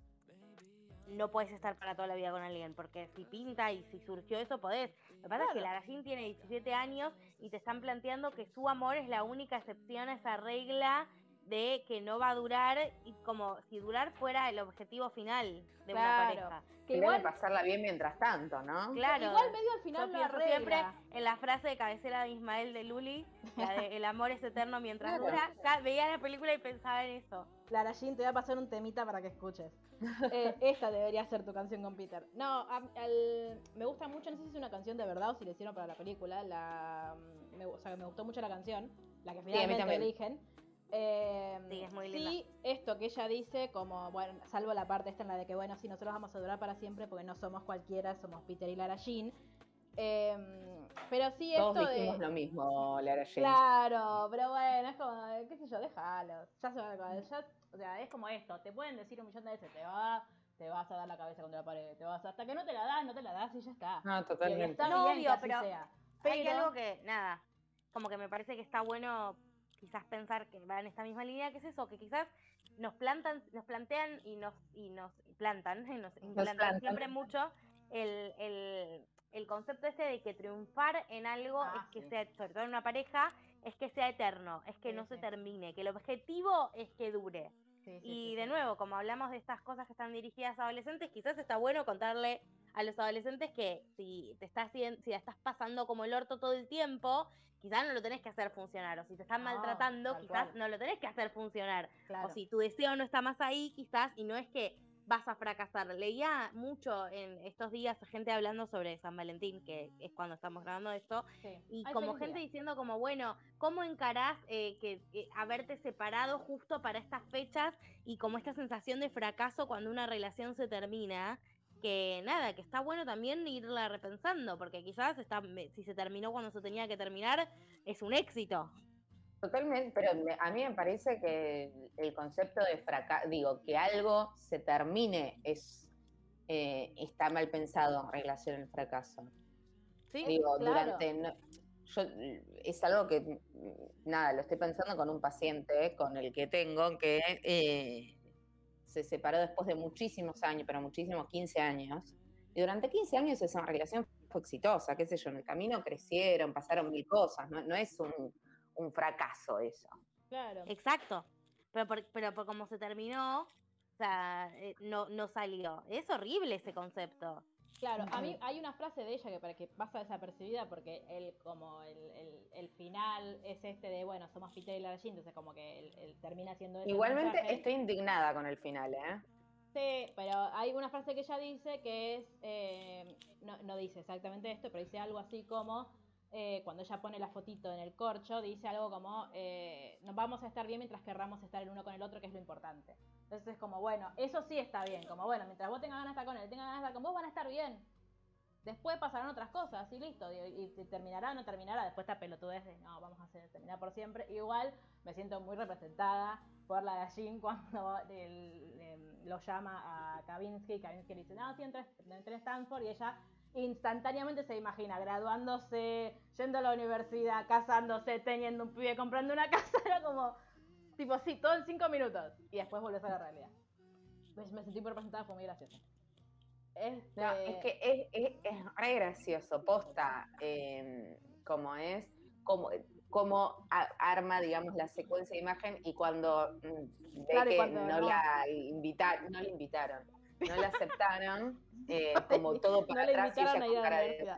no puedes estar para toda la vida con alguien, porque si pinta y si surgió eso, podés. Lo que pasa es que la tiene 17 años y te están planteando que su amor es la única excepción a esa regla de que no va a durar y como si durar fuera el objetivo final de una pareja. Que igual pasarla bien mientras tanto, ¿no? Claro. Igual medio al final no siempre en la frase de cabecera de Ismael de Luli, la de el amor es eterno mientras dura, veía la película y pensaba en eso. Clara Jean, te voy a pasar un temita para que escuches. Eh, [laughs] esta debería ser tu canción con Peter. No, me gusta mucho, no sé si es una canción de verdad o si la hicieron para la película. La, me, o sea, me gustó mucho la canción, la que finalmente eligen. Eh, sí, es muy linda. Sí, esto que ella dice, como, bueno, salvo la parte esta en la de que, bueno, sí, nosotros vamos a durar para siempre porque no somos cualquiera, somos Peter y Lara Jean. Em, pero sí, Todos esto dijimos lo mismo, Lara Jean. Claro, pero bueno, es como, qué sé yo, déjalo. Ya se va ya, O sea, es como esto, te pueden decir un millón de veces, te va te vas a dar la cabeza contra la pared, te vas hasta que no te la das, no te la das y ya está. No, totalmente. Está no, obvio, pero, pero hay algo que, nada, como que me parece que está bueno quizás pensar que va en esta misma línea, que es eso, que quizás nos plantan, nos plantean y nos, y nos plantan, [laughs] y nos implantan siempre mucho el, el, el, concepto este de que triunfar en algo ah, es que sea, sobre todo en una pareja, es que sea eterno, es que no se termine, que el objetivo es que dure. y de nuevo, como hablamos de estas cosas que están dirigidas a adolescentes, quizás está bueno contarle a los adolescentes que si te estás si la estás pasando como el orto todo el tiempo, quizás no lo tenés que hacer funcionar. O si te están maltratando, quizás no lo tenés que hacer funcionar. O si tu deseo no está más ahí, quizás, y no es que vas a fracasar. Leía mucho en estos días gente hablando sobre San Valentín, que es cuando estamos grabando esto, y como gente diciendo como, bueno, ¿cómo encarás eh, que, haberte separado justo para estas fechas y como esta sensación de fracaso cuando una relación se termina? Que nada, que está bueno también irla repensando, porque quizás está, si se terminó cuando se tenía que terminar, es un éxito. Totalmente, pero a mí me parece que el concepto de fracaso, digo, que algo se termine es eh, está mal pensado en relación al fracaso. Sí, digo, durante yo es algo que nada, lo estoy pensando con un paciente con el que tengo que eh, se separó después de muchísimos años, pero muchísimos, 15 años. Y durante 15 años esa relación fue exitosa, qué sé yo, en el camino crecieron, pasaron mil cosas, no, no es un, un, fracaso eso. Claro. Exacto. Pero por, pero por cómo se terminó, o sea, eh, no, no salió. Es horrible ese concepto. Claro, a mí hay una frase de ella que para que pasa desapercibida porque él como el, el, final es este de, bueno, somos Peter y Lara entonces como que él, termina siendo Igualmente estoy indignada con el final, ¿eh? Sí, pero hay una frase que ella dice que es, eh, no, no dice exactamente esto, pero dice algo así como, eh, cuando ella pone la fotito en el corcho, dice algo como, eh, nos vamos a estar bien mientras querramos estar el uno con el otro, que es lo importante. Entonces es como, bueno, eso sí está bien, como, bueno, mientras vos tengas ganas de estar con él, tengas ganas de estar con vos, van a estar bien. Después pasarán otras cosas y listo, y, terminará o no terminará, después esta pelotudez de, no, vamos a terminar por siempre. Igual me siento muy representada por la de Jean cuando [laughs] el- lo llama a Kavinsky, Kavinsky le dice, no, sí, entré, en Stanford, y ella instantáneamente se imagina graduándose, yendo a la universidad, casándose, teniendo un pibe, comprando una casa, [laughs] era como, tipo, sí, todo en cinco minutos, y después volvés a la realidad. Me, me sentí muy representada, fue muy gracioso. Este, No, es que es, es, es gracioso, posta, eh, como es, como, como a- arma, digamos, la secuencia de imagen y cuando mm, ve Claro, que cuando no, no. la invitaron, no la invitaron, no la aceptaron, [laughs] eh, como todo No para la atrás y ella con cara de.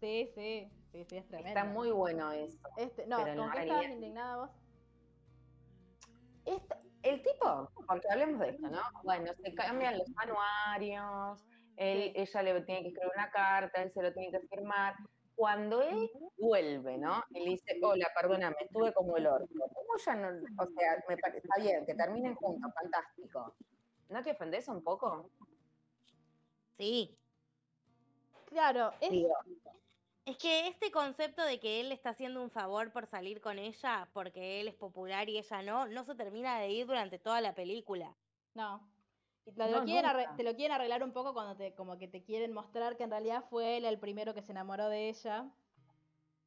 Sí, sí, sí, sí, es tremendo. Está muy bueno eso. Este, no, ¿con qué estabas indignada vos? Esto- el tipo, porque hablemos de esto, ¿no? Bueno, se cambian los anuarios, él, ella le tiene que escribir una carta, él se lo tiene que firmar. Cuando él vuelve, ¿no? Y le dice, hola, perdóname, estuve como el orto. ¿Cómo ya no? O sea, me parece, está bien, que terminen juntos, fantástico. ¿No te ofendes un poco? Sí. Claro, es, Digo, Es que este concepto de que él le está haciendo un favor por salir con ella, porque él es popular y ella no, no se termina de ir durante toda la película. No. Y te, No, lo quieren arre- nunca. te lo quieren arreglar un poco cuando te, como que te quieren mostrar que en realidad fue él el primero que se enamoró de ella.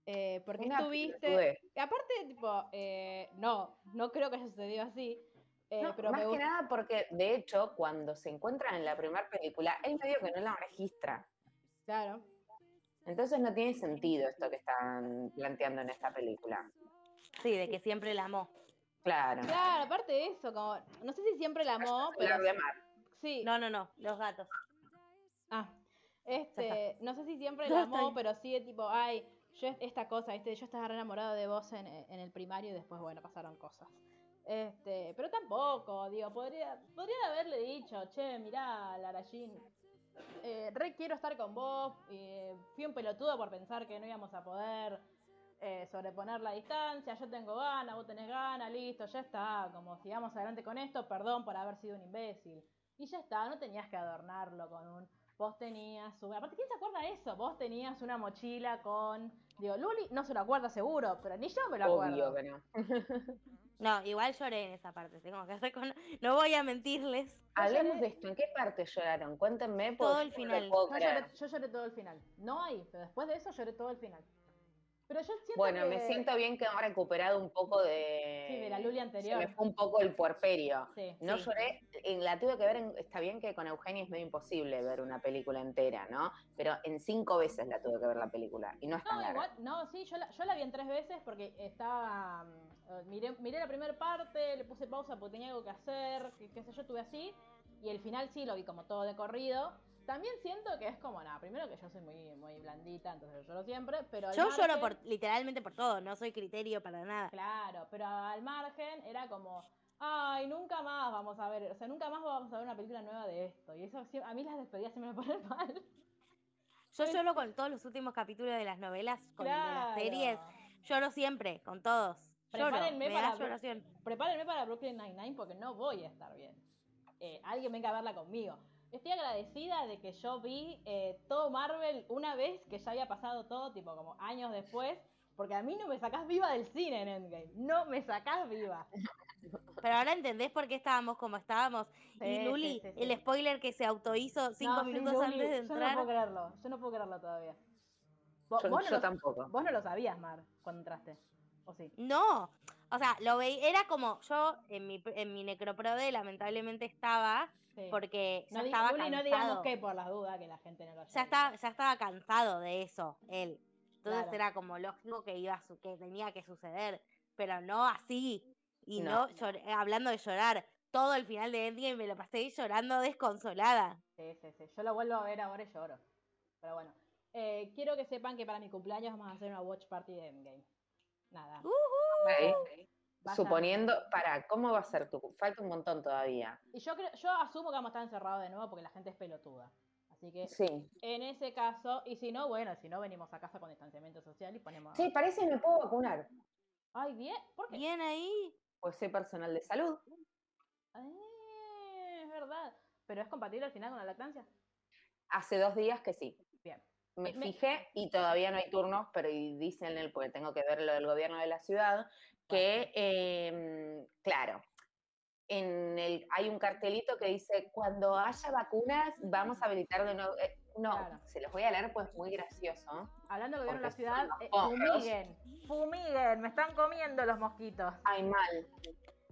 Eh, porque una estuviste. Aparte, tipo, eh, no, no creo que haya sucedido así. eh, No, pero más que gusta. nada porque, de hecho, cuando se encuentran en la primera película, él medio que no la registra. Claro. Entonces no tiene sentido esto que están planteando en esta película. Sí, de que siempre la amó. Claro. Claro, aparte de eso, como. No sé si siempre la amó, pero. Hablar de amar. Sí. No, no, no, los gatos. Ah, este, no sé si siempre la amó, pero sí tipo, ay, yo es- esta cosa, ¿viste? yo estaba re enamorado de vos en, en el primario y después, bueno, pasaron cosas. Este, pero tampoco, digo, podría, podría haberle dicho, che, mirá, Lara Jean, eh, re quiero estar con vos, eh, fui un pelotudo por pensar que no íbamos a poder eh, sobreponer la distancia, yo tengo ganas, vos tenés ganas, listo, ya está, como sigamos adelante con esto, perdón por haber sido un imbécil. Y ya está, no tenías que adornarlo con un... Vos tenías una... Aparte, ¿quién se acuerda de eso? Vos tenías una mochila con... Digo, Luli no se lo acuerda seguro, pero ni yo me lo Obvio acuerdo. que no. [laughs] No, igual lloré en esa parte, tengo que recono- No voy a mentirles. Hablemos de esto. ¿En qué parte lloraron? Cuéntenme. Todo el final. Yo lloré, yo lloré todo el final. No ahí, pero después de eso lloré todo el final. Pero yo siento Bueno, me siento bien que he recuperado un poco de. Sí, de la Luli anterior. Se me fue un poco el puerperio. Sí, No sí. lloré, en la tuve que ver, en- está bien que con Eugenio es medio imposible ver una película entera, ¿no? Pero en cinco veces la tuve que ver la película y no es tan No, larga. igual, no, sí, yo la, yo la vi en tres veces porque estaba. mm, miré, miré la primera parte, le puse pausa porque tenía algo que hacer, qué sé yo, estuve así. Y el final sí lo vi como todo de corrido. También siento que es como, nada, primero que yo soy muy, muy blandita, entonces yo lloro siempre, pero. al Yo lloro margen- por literalmente por todo, no soy criterio para nada. Claro, pero al margen era como. Ay, nunca más vamos a ver, o sea, nunca más vamos a ver una película nueva de esto. Y eso a mí las despedidas se me [laughs] ponen mal. Yo lloro con todos los últimos capítulos de las novelas, con de las series. Lloro siempre, con todos. Lloro, Prepárenme me para lloración. Prepárenme para Brooklyn Nine-Nine porque no voy a estar bien. Eh, alguien venga a verla conmigo. Estoy agradecida de que yo vi eh, todo Marvel una vez que ya había pasado todo, tipo como años después, porque a mí no me sacás viva del cine en Endgame. No me sacás viva. Pero ahora entendés por qué estábamos como estábamos. Sí, y Luli, sí, sí, sí. el spoiler que se autohizo cinco No, sí, minutos Luli, antes de Yo no entrar. puedo creerlo, yo no puedo creerlo todavía. Vos, Yo, vos no yo lo, tampoco. vos no lo sabías, Mar, cuando entraste. ¿O sí? No, o sea, lo veía, era como yo en mi, en mi necroprode lamentablemente estaba Sí. porque ya no, estaba cansado. no digamos que por las dudas que la gente no lo ya estaba, ya estaba cansado de eso, él. Entonces Claro. era como lógico que iba a su- que tenía que suceder, pero no así. Y No. no, llor- hablando de llorar, todo el final de Endgame me lo pasé llorando desconsolada. Sí, sí, sí. Yo lo vuelvo a ver ahora y lloro. Pero bueno. Eh, quiero que sepan que para mi cumpleaños vamos a hacer una watch party de Endgame. Nada. Uh. Vaya- Suponiendo, para, ¿cómo va a ser tu? Falta un montón todavía. Y yo creo, yo asumo que vamos a estar encerrados de nuevo porque la gente es pelotuda. Así que Sí. en ese caso, y si no, bueno, si no venimos a casa con distanciamiento social y ponemos. Sí, parece que me puedo vacunar, Ay, bien, ¿por qué? Bien ahí. pues soy personal de salud. Eh, es verdad. Pero es compatible al final con la lactancia. Hace dos días que sí. Bien. Me Me- fijé y todavía no hay turnos, pero dicen, el, porque tengo que ver lo del gobierno de la ciudad, que, em, claro, en el, hay un cartelito que dice, cuando haya vacunas, vamos a habilitar de nuevo. Eh, no, Claro. se los voy a leer, pues muy gracioso. Hablando del gobierno de la ciudad, eh, fumiguen. Fumiguen, me están comiendo los mosquitos. Ay, mal.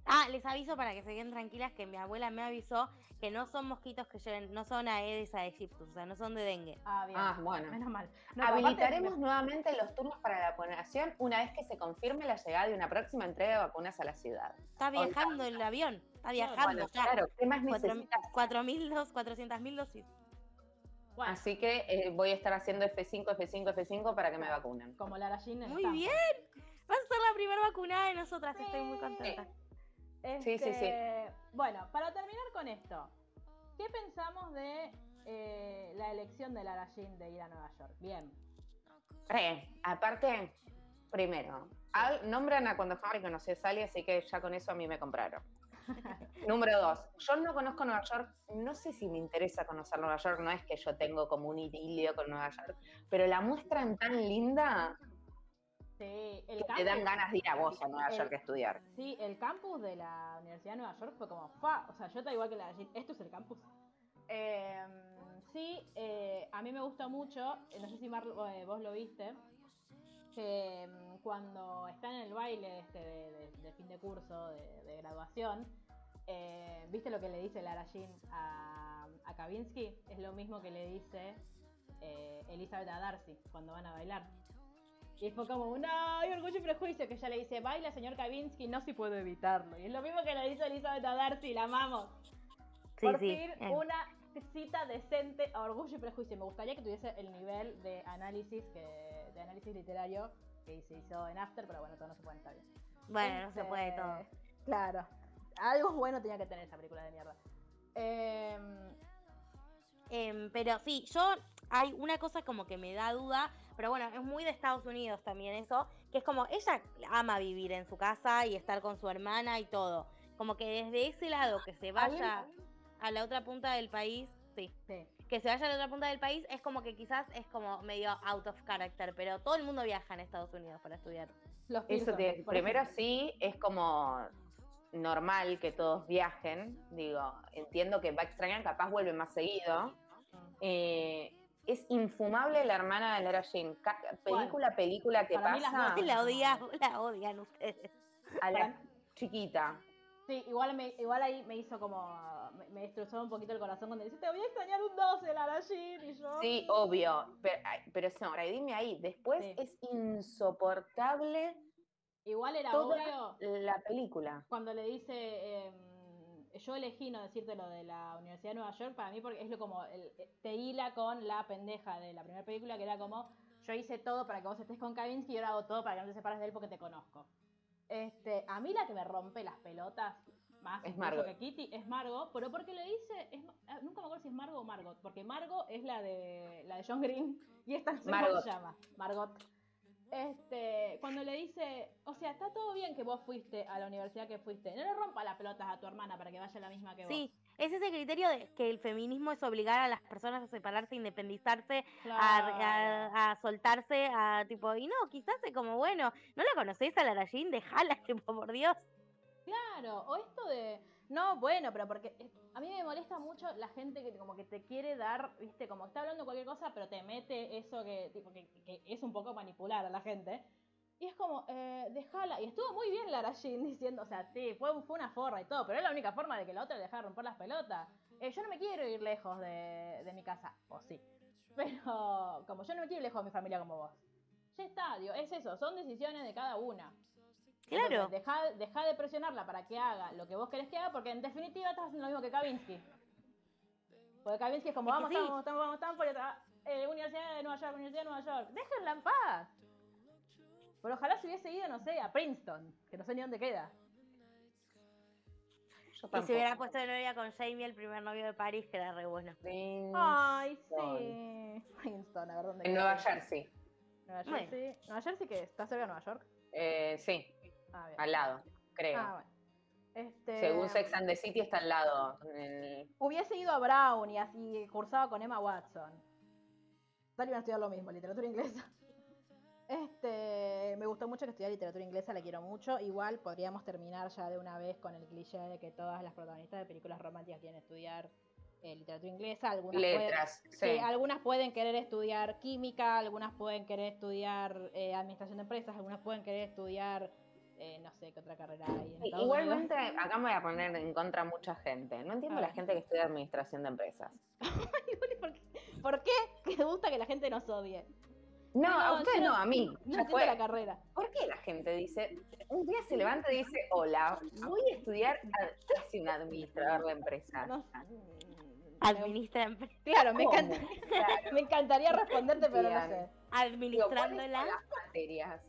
Ah, les aviso para que se queden tranquilas que mi abuela me avisó que no son mosquitos que lleven, no son Aedes aegyptus, o sea, no son de dengue. Ah, bien. Ah, bueno. Menos mal. No, Habilitaremos me- nuevamente los turnos para la vacunación una vez que se confirme la llegada de una próxima entrega de vacunas a la ciudad. Está viajando el avión, está viajando Bueno, claro, ¿qué más Cuatro- necesitas? 4.000 dos, 400.000 dosis. Bueno, Así que eh, voy a estar haciendo F5, F5, F5 para que me vacunen. como Jean en Muy bien. Vas a ser la primera vacunada de nosotras, estoy muy contenta. Sí, sí, sí. Este, Bueno, para terminar con esto, ¿qué pensamos de eh, la elección de Lara Jean de ir a Nueva York? Bien. Re, aparte, primero, al- nombran a cuando Henry conoció a Sally, así que ya con eso a mí me compraron. [laughs] Número dos, yo no conozco Nueva York, no sé si me interesa conocer Nueva York, no es que yo tengo como un idilio con Nueva York, pero la muestran tan linda Sí, el que te campus, dan ganas de ir a vos a Nueva el- York a estudiar. sí, el campus de la Universidad de Nueva York fue como, fa, o sea, yo está igual que Jean, esto es el campus. Eh, sí, eh, a mí me gusta mucho, eh, no sé si Mar, eh, vos lo viste, que mm, cuando están en el baile este de, de- de fin de curso, de, de graduación, eh, ¿viste lo que le dice Lara Jean a, a Kavinsky? Es lo mismo que le dice eh, Elizabeth a Darcy cuando van a bailar. Y fue como un ay, orgullo y prejuicio que ella le dice, baila señor Kavinsky, no si puedo evitarlo. Y es lo mismo que le dice Elizabeth a Darcy, la amamos. Sí, Por sí. fin, eh. una cita decente a Orgullo y Prejuicio. Me gustaría que tuviese el nivel de análisis que, de análisis literario que se hizo en After, pero bueno, todo no se puede estar bien. Bueno, no se puede Este, todo. Claro. Algo bueno tenía que tener esa película de mierda. Em, Em, pero sí, yo hay una cosa como que me da duda, pero bueno, es muy de Estados Unidos también eso, que es como ella ama vivir en su casa y estar con su hermana y todo. Como que desde ese lado que se vaya a la otra punta del país, sí, sí. que se vaya a la otra punta del país es como que quizás es como medio out of character, pero todo el mundo viaja en Estados Unidos para estudiar. Los Eso te- primero ejemplo. sí, es como normal que todos viajen, digo, entiendo que va a extrañar, capaz vuelve más seguido. Eh, es infumable la hermana de Lara Jean. Ca- Película a película que Para pasa La odian, la odian ustedes. a la chiquita. Sí, igual, me, igual ahí me hizo como. Me, me destrozó un poquito el corazón cuando dice: Te voy a extrañar un 12, Lara Jean. Y yo. Sí, obvio. Pero, pero señora, y dime ahí, después Sí. es insoportable Igual era toda obvio la película. cuando le dice. em, yo elegí no decirte lo de la Universidad de Nueva York para mí porque es lo como. el- eh, te hila con la pendeja de la primera película que era como. Yo hice todo para que vos estés con Kavinsky y ahora hago todo para que no te separes de él porque te conozco. Este, a mí la que me rompe las pelotas más Es Margot. que Kitty es Margot, pero porque le dice, es, ah, nunca me acuerdo si es Margot o Margot, porque Margot es la de la de John Green y esta no sé cómo Margot. se llama, Margot. Este, cuando le dice, o sea, está todo bien que vos fuiste a la universidad que fuiste, no le rompa las pelotas a tu hermana para que vaya a la misma que vos. Sí, es ese criterio de que el feminismo es obligar a las personas a separarse, independizarse, a, Claro. a- a soltarse, a tipo, y no, quizás es como, bueno, no la conocés a la Jean, dejala, [laughs] tipo, por Dios. Claro, o esto de. No, bueno, pero porque eh, a mí me molesta mucho la gente que como que te quiere dar, viste, como está hablando cualquier cosa, pero te mete eso que, tipo, que, es un poco manipular a la gente. Y es como, eh, déjala. Y estuvo muy bien Lara Jean diciendo, o sea, sí, fue, fue una forra y todo, pero es la única forma de que la otra le dejara romper las pelotas. Eh, yo no me quiero ir lejos de, de mi casa, o sí. Pero como yo no me quiero ir lejos de mi familia como vos. Ya está, digo, es eso, son decisiones de cada una. Claro. Entonces, deja, deja de presionarla para que haga lo que vos querés que haga, porque en definitiva estás haciendo lo mismo que Kavinsky. Porque Kavinsky es como, Es vamos, sí. estamos, estamos, vamos, estamos por otra- eh, Universidad de Nueva York, Universidad de Nueva York. Déjenla en paz. Pero ojalá se hubiese ido, no sé, a Princeton, que no sé ni dónde queda. Y se hubiera puesto de novia con Jamie, el primer novio de París, que era re bueno. Ay, Princeton. sí. Princeton, a ver dónde En queda. Nueva Jersey. Nueva Bueno. Jersey. ¿Nueva Jersey qué? ¿Está cerca de Nueva York? Eh, sí, Ah, bien. al lado, creo. Ah, bueno. Este, Según Sex and the City está al lado. el- Hubiese ido a Brown y así cursaba con Emma Watson. Tal iban a estudiar lo mismo, literatura inglesa. [laughs] Este, me gustó mucho que estudiar literatura inglesa, la quiero mucho. Igual podríamos terminar ya de una vez con el cliché de que todas las protagonistas de películas románticas quieren estudiar eh, literatura inglesa. Algunas pueden- Letras, sí. Sí, algunas pueden querer estudiar química, algunas pueden querer estudiar eh, administración de empresas, algunas pueden querer estudiar, eh, no sé qué otra carrera hay. En Sí, Igualmente, Unidos. acá me voy a poner en contra a mucha gente. No entiendo A la gente que estudia administración de empresas. [laughs] ¿Por qué? ¿Por qué? Que gusta que la gente nos odie. No, a ustedes no, a mí. No ya entiendo fue. la carrera. ¿Por qué la gente dice, un día se levanta y dice, hola, voy a estudiar, ¿qué hace un administrador de empresas? No- Administra empresas. Claro, me, encanta- Claro, [laughs] me encantaría responderte, pero no sé. digo, ¿cuáles Administrándola. son las materias?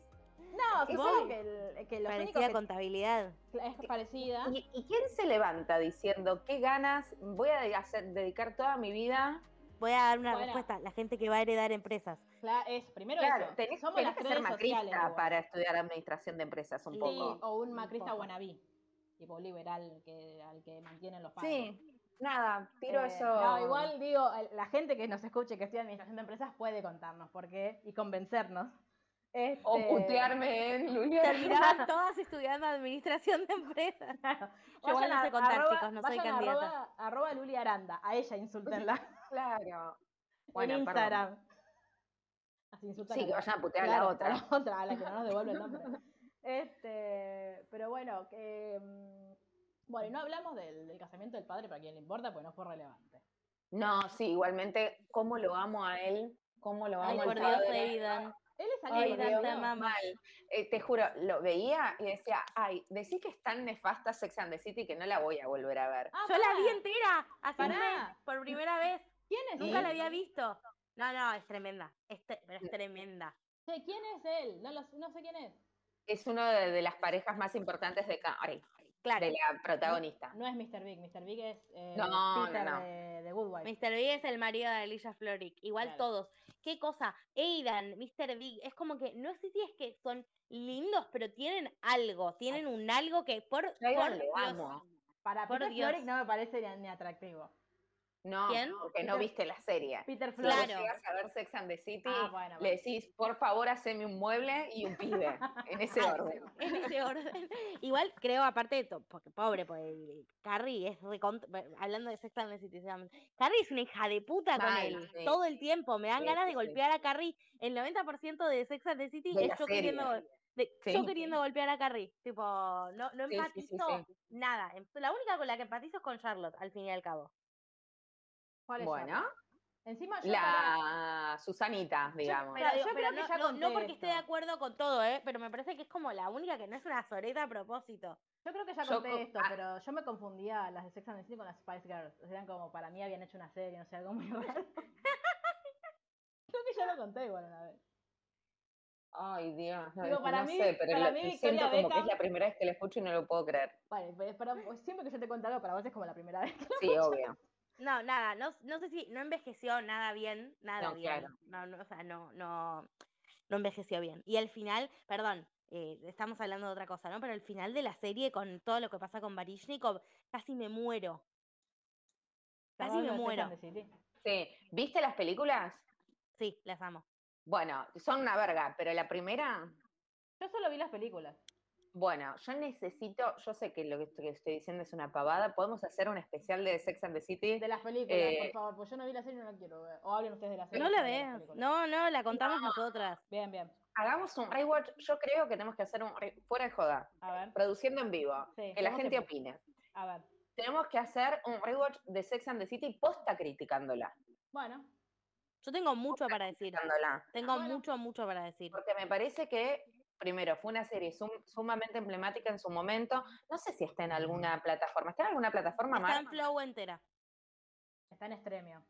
No, supongo que, el- que los únicos Parecida que contabilidad. es parecida. ¿Y, y quién se levanta diciendo, qué ganas, voy a hacer, dedicar toda mi vida? Voy a dar una Bueno. respuesta. La gente que va a heredar empresas. Cla- es primero Claro, eso. tenés, Somos tenés las que ser sociales. macrista para estudiar administración de empresas un Sí, poco. o un Un macrista poco. wannabe. Tipo liberal que, al que mantienen los padres. Sí, nada, tiro Eh, eso. No, igual digo, la gente que nos escuche que estudia administración de empresas puede contarnos por qué y convencernos. O Este, putearme en Luliana. Terminaban [laughs] todas estudiando administración de empresas. Yo Vayan sé a- contar, arroba- chicos, no soy candidata. Arroba, arroba Luli Aranda, a ella insúltenla [laughs] Claro. Bueno, en perdón. Instagram. Así insultan Sí, que vayan a putear a la otra. A la otra, a la que no nos devuelve el [laughs] nombre. Este, pero bueno, que, mm, bueno, y no hablamos del, del casamiento del padre para quien le importa, porque no fue relevante. No, sí, igualmente, cómo lo amo a él, cómo lo amo Ay, al por Dios, padre. Aidan. Él es Ay, te ¿no? amamos. mal. Eh, te juro, lo veía y decía, ay, decís que es tan nefasta Sex and the City que no la voy a volver a ver. Ah, Yo la vi entera hace un mes, por primera vez. ¿Quién es Nunca él? la había visto. No, no, es tremenda. Es pero es tremenda. Che, ¿Quién es él? No, lo- no sé quién es. Es una de, de las parejas más importantes de Carrie, Claro. de la protagonista. No es Mr. Big. Mr. Big es eh, No, no, Peter no. De, de Good Wife. Mr. Big es el marido de Alicia Florrick. Igual Claro. todos. ¿Qué cosa? Aidan, Mr. Big. Es como que, no sé si es que son lindos, pero tienen algo. Tienen un algo que por, Yo por lo Dios. amo. Para por Peter Dios. Florrick no me parece ni, ni atractivo. No, ¿Quién? porque no viste la serie. Peter Si vos Claro. llegas a ver Sex and the City, Ah, bueno, le decís, por favor, haceme un mueble y un pibe, en ese [laughs] Ah, orden. [laughs] en ese orden. Igual creo, aparte de todo, porque pobre, porque Carrie es recont- hablando de Sex and the City, Carrie es una hija de puta con él, sí. todo el tiempo. Me dan Sí, ganas de sí. golpear a Carrie. El 90% de Sex and the City De es yo queriendo, gol- de- Sí. yo queriendo golpear a Carrie. Tipo, no, no Sí, sí, sí, empatizo nada. Em- La única con la que empatizo es con Charlotte, al fin y al cabo. ¿Cuál es Bueno? Encima yo la Susanita, digamos. Pero, yo pero creo que no, ya no- conté no porque esté de acuerdo con todo, ¿eh? Pero me parece que es como la única que no es una soreta a propósito. Yo creo que ya conté co- esto, ah. pero yo me confundía las de Sex and the City con las Spice Girls. O sea, eran como para mí habían hecho una serie, no sé, algo muy raro. [laughs] creo que ya lo conté igual una vez. Ay, Dios, no, Digo, no para mí- sé, pero para lo- mí siento Victoria como que es la primera vez que la escucho y no lo puedo creer. Vale, pero siempre que yo te cuento algo, para vos es como la primera vez. Sí, obvio. No, nada, no, no sé si no envejeció nada bien, nada No, bien. claro. No, no, o sea, no, no, no envejeció bien. Y al final, perdón, eh, estamos hablando de otra cosa, ¿no? Pero al final de la serie, con todo lo que pasa con Barishnikov, casi me muero. ¿Estás Casi me muero. Sí, ¿viste las películas? Sí, las amo. Bueno, son una verga, pero la primera, Yo solo vi las películas. Bueno, yo necesito, yo sé que lo que estoy, que estoy diciendo es una pavada, podemos hacer un especial de Sex and the City. De las películas, por Eh, favor, pues yo no vi la serie y no la quiero ver. O hablen ustedes de la serie. No la películas. No, no, la contamos nosotras. Bien, bien. Hagamos un rewatch, yo creo que tenemos que hacer un, fuera de joda, A ver, produciendo en vivo, Sí, que la gente que- opine. a ver. Tenemos que hacer un rewatch de Sex and the City posta criticándola. Bueno, Yo tengo mucho para decir. criticándola. Tengo bueno. mucho, mucho para decir. Porque me parece que, primero, fue una serie sum- sumamente emblemática en su momento. No sé si está en alguna plataforma. ¿Está en alguna plataforma Está más? en flow entera. está en extremio.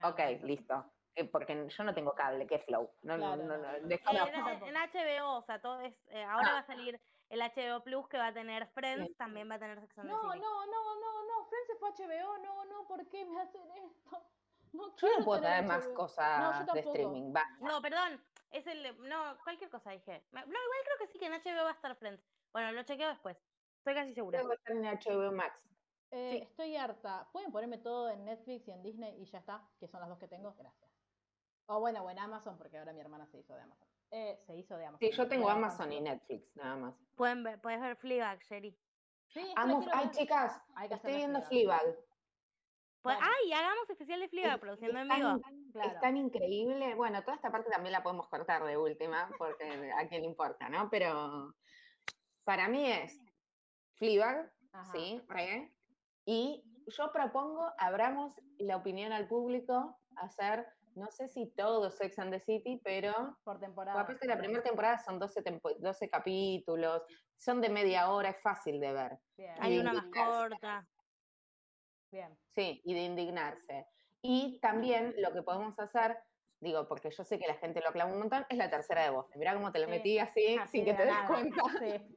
No, Ok, listo. que- porque yo no tengo cable, ¿qué es Flow? No, no, Claro, no, no, desconozco. En, HBO, o sea, todo es, eh, ahora va a salir el HBO Plus que va a tener Friends, también va a tener Sex and the No, City. no, no, no, no. Friends se fue a HBO. No, no, ¿por qué me hacen esto? No Yo quiero no puedo tener traer más HBO. No, cosas yo de streaming, basta. No, perdón, es el, de- no, cualquier cosa dije. No, igual creo que sí, que en HBO va a estar Friends. Bueno, lo chequeo después, estoy casi segura. Creo que está en HBO Max. Eh, Sí. Estoy harta. ¿Pueden ponerme todo en Netflix y en Disney y ya está? Que son las dos que tengo. Gracias. O bueno, o en Amazon, porque ahora mi hermana se hizo de Amazon. Eh, se hizo de Amazon. Sí, yo tengo Amazon y Netflix, nada más. Pueden ver, puedes ver Fleabag, Sherry. Sí, Amo, ay, ver. chicas, estoy viendo Fleabag. Fleabag. Pues, Bueno. ¡Ay! Hagamos especial de Es- produciendo en vivo. Claro. Es tan increíble. Bueno, toda esta parte también la podemos cortar de última, porque a quién le importa, ¿no? Pero para mí es Fleabag, Ajá. sí, y yo propongo, abramos la opinión al público, hacer, no sé si todo Sex and the City, pero Por temporada. capaz que la primera temporada son 12, tempo- 12 capítulos, son de media hora, es fácil de ver. Bien. Hay y una más corta. Bien. Sí, y de indignarse. Y también lo que podemos hacer, digo, porque yo sé que la gente lo aclama un montón, es la tercera de voz. Mirá cómo te lo Sí, metí así, Así sin que de te des nada. cuenta. [laughs] Sí.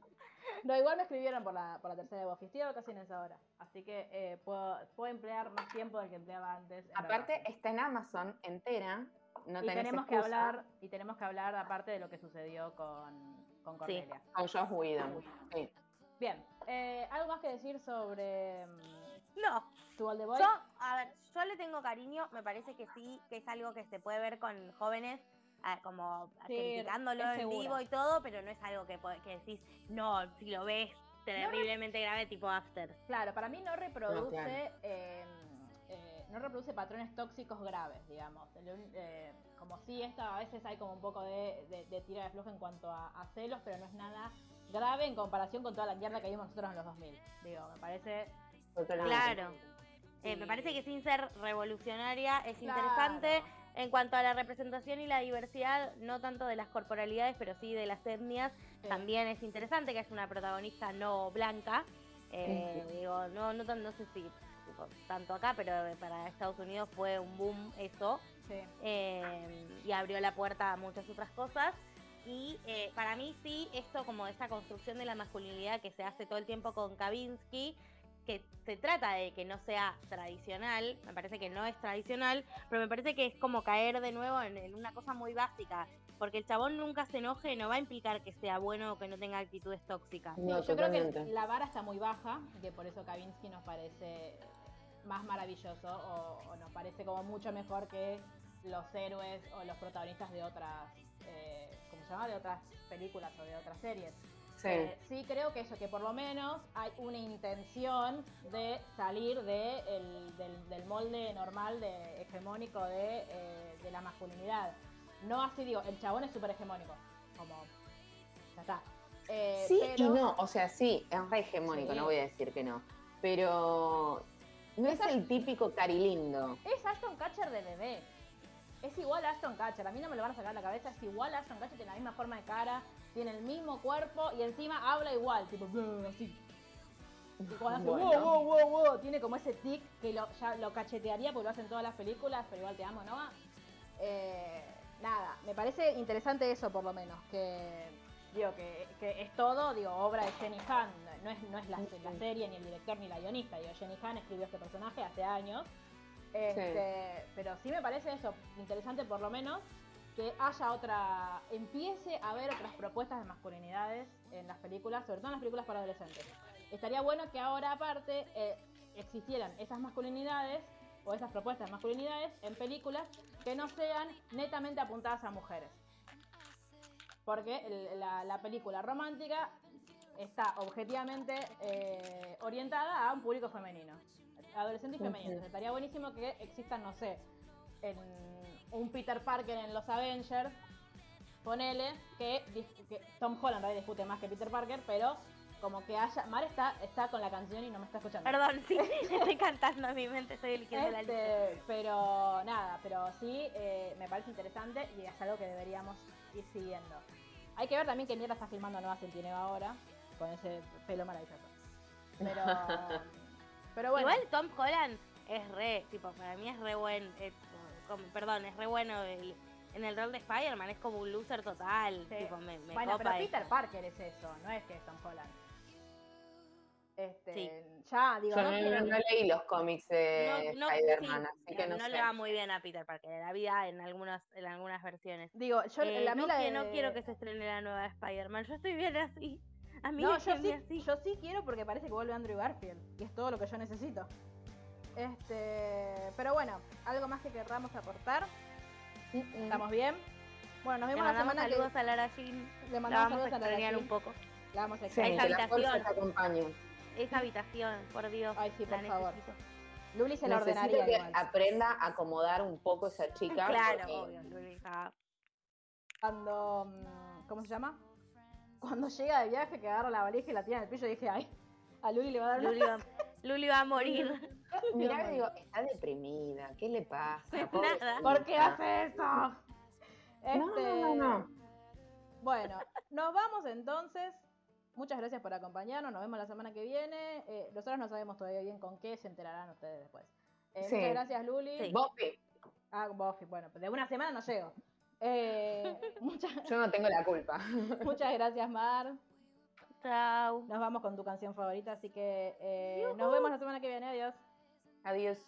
No, igual me escribieron por la, por la tercera de Buffy. Estoy casi en esa hora. Así que eh, puedo, puedo emplear más tiempo del que empleaba antes. Aparte, está en Amazon entera. No y tenemos que excusa, hablar y tenemos que hablar aparte de lo que sucedió con, con Cordelia. Con Josh Whedon. Sí. Bien, eh, ¿algo más que decir sobre mm, No, yo, a ver, yo le tengo cariño, me parece que sí, que es algo que se puede ver con jóvenes, ah, como Sí, criticándolo en vivo y todo, pero no es algo que, que decís, no, si lo ves terriblemente grave tipo After. Claro, para mí no reproduce, claro. eh, eh, no reproduce patrones tóxicos graves, digamos. Eh, como si esto a veces hay como un poco de, de, de tira de floja en cuanto a, a celos, pero no es nada grave en comparación con toda la mierda que vimos nosotros en los 2000. Digo, me parece... Claro. Eh, me parece que sin ser revolucionaria es Claro. interesante en cuanto a la representación y la diversidad, no tanto de las corporalidades, pero sí de las etnias. Sí. También es interesante que es una protagonista no blanca. Eh, Digo, no, no, sé si tanto acá, pero para Estados Unidos fue un boom eso. Sí. eh, y abrió la puerta a muchas otras cosas. Y eh, para mí sí, esto como esa construcción de la masculinidad que se hace todo el tiempo con Kavinsky, que se trata de que no sea tradicional, me parece que no es tradicional, pero me parece que es como caer de nuevo en, en una cosa muy básica, porque el chabón nunca se enoje no va a implicar que sea bueno o que no tenga actitudes tóxicas. Sí, No, yo creo que la vara está muy baja, y que por eso Kavinsky nos parece más maravilloso o, o nos parece como mucho mejor que los héroes o los protagonistas de otras, eh, ¿cómo se llama? De otras películas o de otras series. Sí. Eh, sí creo que eso, que por lo menos hay una intención de salir de el- del, del molde normal, de hegemónico de, eh, de la masculinidad. No así digo, el chabón es súper hegemónico, como ya está. Eh, Sí pero- y no, o sea, sí, es re hegemónico, Sí. no voy a decir que no. Pero no es el típico carilindo. Es Ashton Catcher de bebé. Es igual a Ashton Catcher. A mí no me lo van a sacar de la cabeza. Es igual a Ashton Catcher. Tiene la misma forma de cara. Tiene el mismo cuerpo. Y encima habla igual. Tipo, así. Y cuando hace Bueno. wow, wow, wow, wow, tiene como ese tic que lo, ya lo cachetearía porque lo hacen todas las películas. Pero igual te amo, ¿no? Eh, nada, me parece interesante eso por lo menos. Que digo que, que es todo, digo, obra de Jenny Han. No es, no es la, la serie, ni el director, ni la guionista. Digo, Jenny Han escribió este personaje hace años. Este, Pero sí me parece eso interesante por lo menos que haya otra, empiece a haber otras propuestas de masculinidades en las películas, sobre todo en las películas para adolescentes. Estaría bueno que ahora aparte eh, existieran esas masculinidades o esas propuestas de masculinidades en películas que no sean netamente apuntadas a mujeres. Porque el- la, la película romántica está objetivamente eh, orientada a un público femenino, adolescente y femenino. Entonces, estaría buenísimo que existan, no sé, en un Peter Parker en los Avengers, ponele que, que Tom Holland discute más que Peter Parker, pero como que haya. Mar está, está con la canción y no me está escuchando. Perdón, sí, [laughs] estoy cantando en mi mente, estoy eligiendo la lista. Este, pero nada, pero sí eh, me parece interesante y es algo que deberíamos ir siguiendo. Hay que ver también qué mierda está filmando Nueva Centineva ahora, con ese pelo maravilloso. Pero, [laughs] pero bueno. Igual Tom Holland es re, tipo, para mí es re buen, eh, como, perdón, es re bueno el- en el rol de Spider-Man, es como un loser total. Sí. Tipo, me, me bueno, pero copa Peter eso. Parker es eso, no es que es Tom Holland. Este, Sí. ya, digo, Yo no no, quiero- no- no leí los cómics de No, no, Spider-Man, sí, así que no, no sé. le va muy bien a Peter Parker en la vida en algunas, en algunas versiones. Digo, yo Eh, la no, no quiero que se estrene la nueva de Spider-Man, yo estoy bien así. A mí No, yo sí, así. yo sí quiero porque parece que vuelve Andrew Garfield. Y es todo lo que yo necesito. Este, pero bueno, algo más que querramos aportar. Mm, mm. ¿Estamos bien? Bueno, nos vemos la mandamos semana saludos que a Lara Jean. le La mandamos vamos a saludos a la extrañar Rachel. un poco. La vamos a Sí, extrañar. la fuerza habitación. te. Esa habitación, por Dios. Ay, sí, la por favor. Luli se la Necesito ordenaría que igual. aprenda a acomodar un poco esa chica. Claro, porque- obvio. Luli, ah, Cuando, mm, ¿cómo se llama? Cuando llega de viaje que agarra la valija y la tira en el piso, dije, ay, a Luli le va a dar una... Luli, va, [laughs] [laughs] Luli va a morir. Mirá, [laughs] digo, está deprimida, ¿qué le pasa? Nada. Pobrecita. ¿Por qué hace eso? No, Este, no, no, no. Bueno, nos vamos entonces. Muchas gracias por acompañarnos. Nos vemos la semana que viene. Eh, nosotros no sabemos todavía bien con qué, se enterarán ustedes después. Eh, Sí. Muchas gracias, Luli. Sí. Buffy, Ah, Buffy. Bueno, de una semana no llego. Eh, [laughs] muchas, yo no tengo la culpa. muchas gracias, Mar. Nos vamos con tu canción favorita, así que eh, nos vemos la semana que viene. Adiós. Adiós.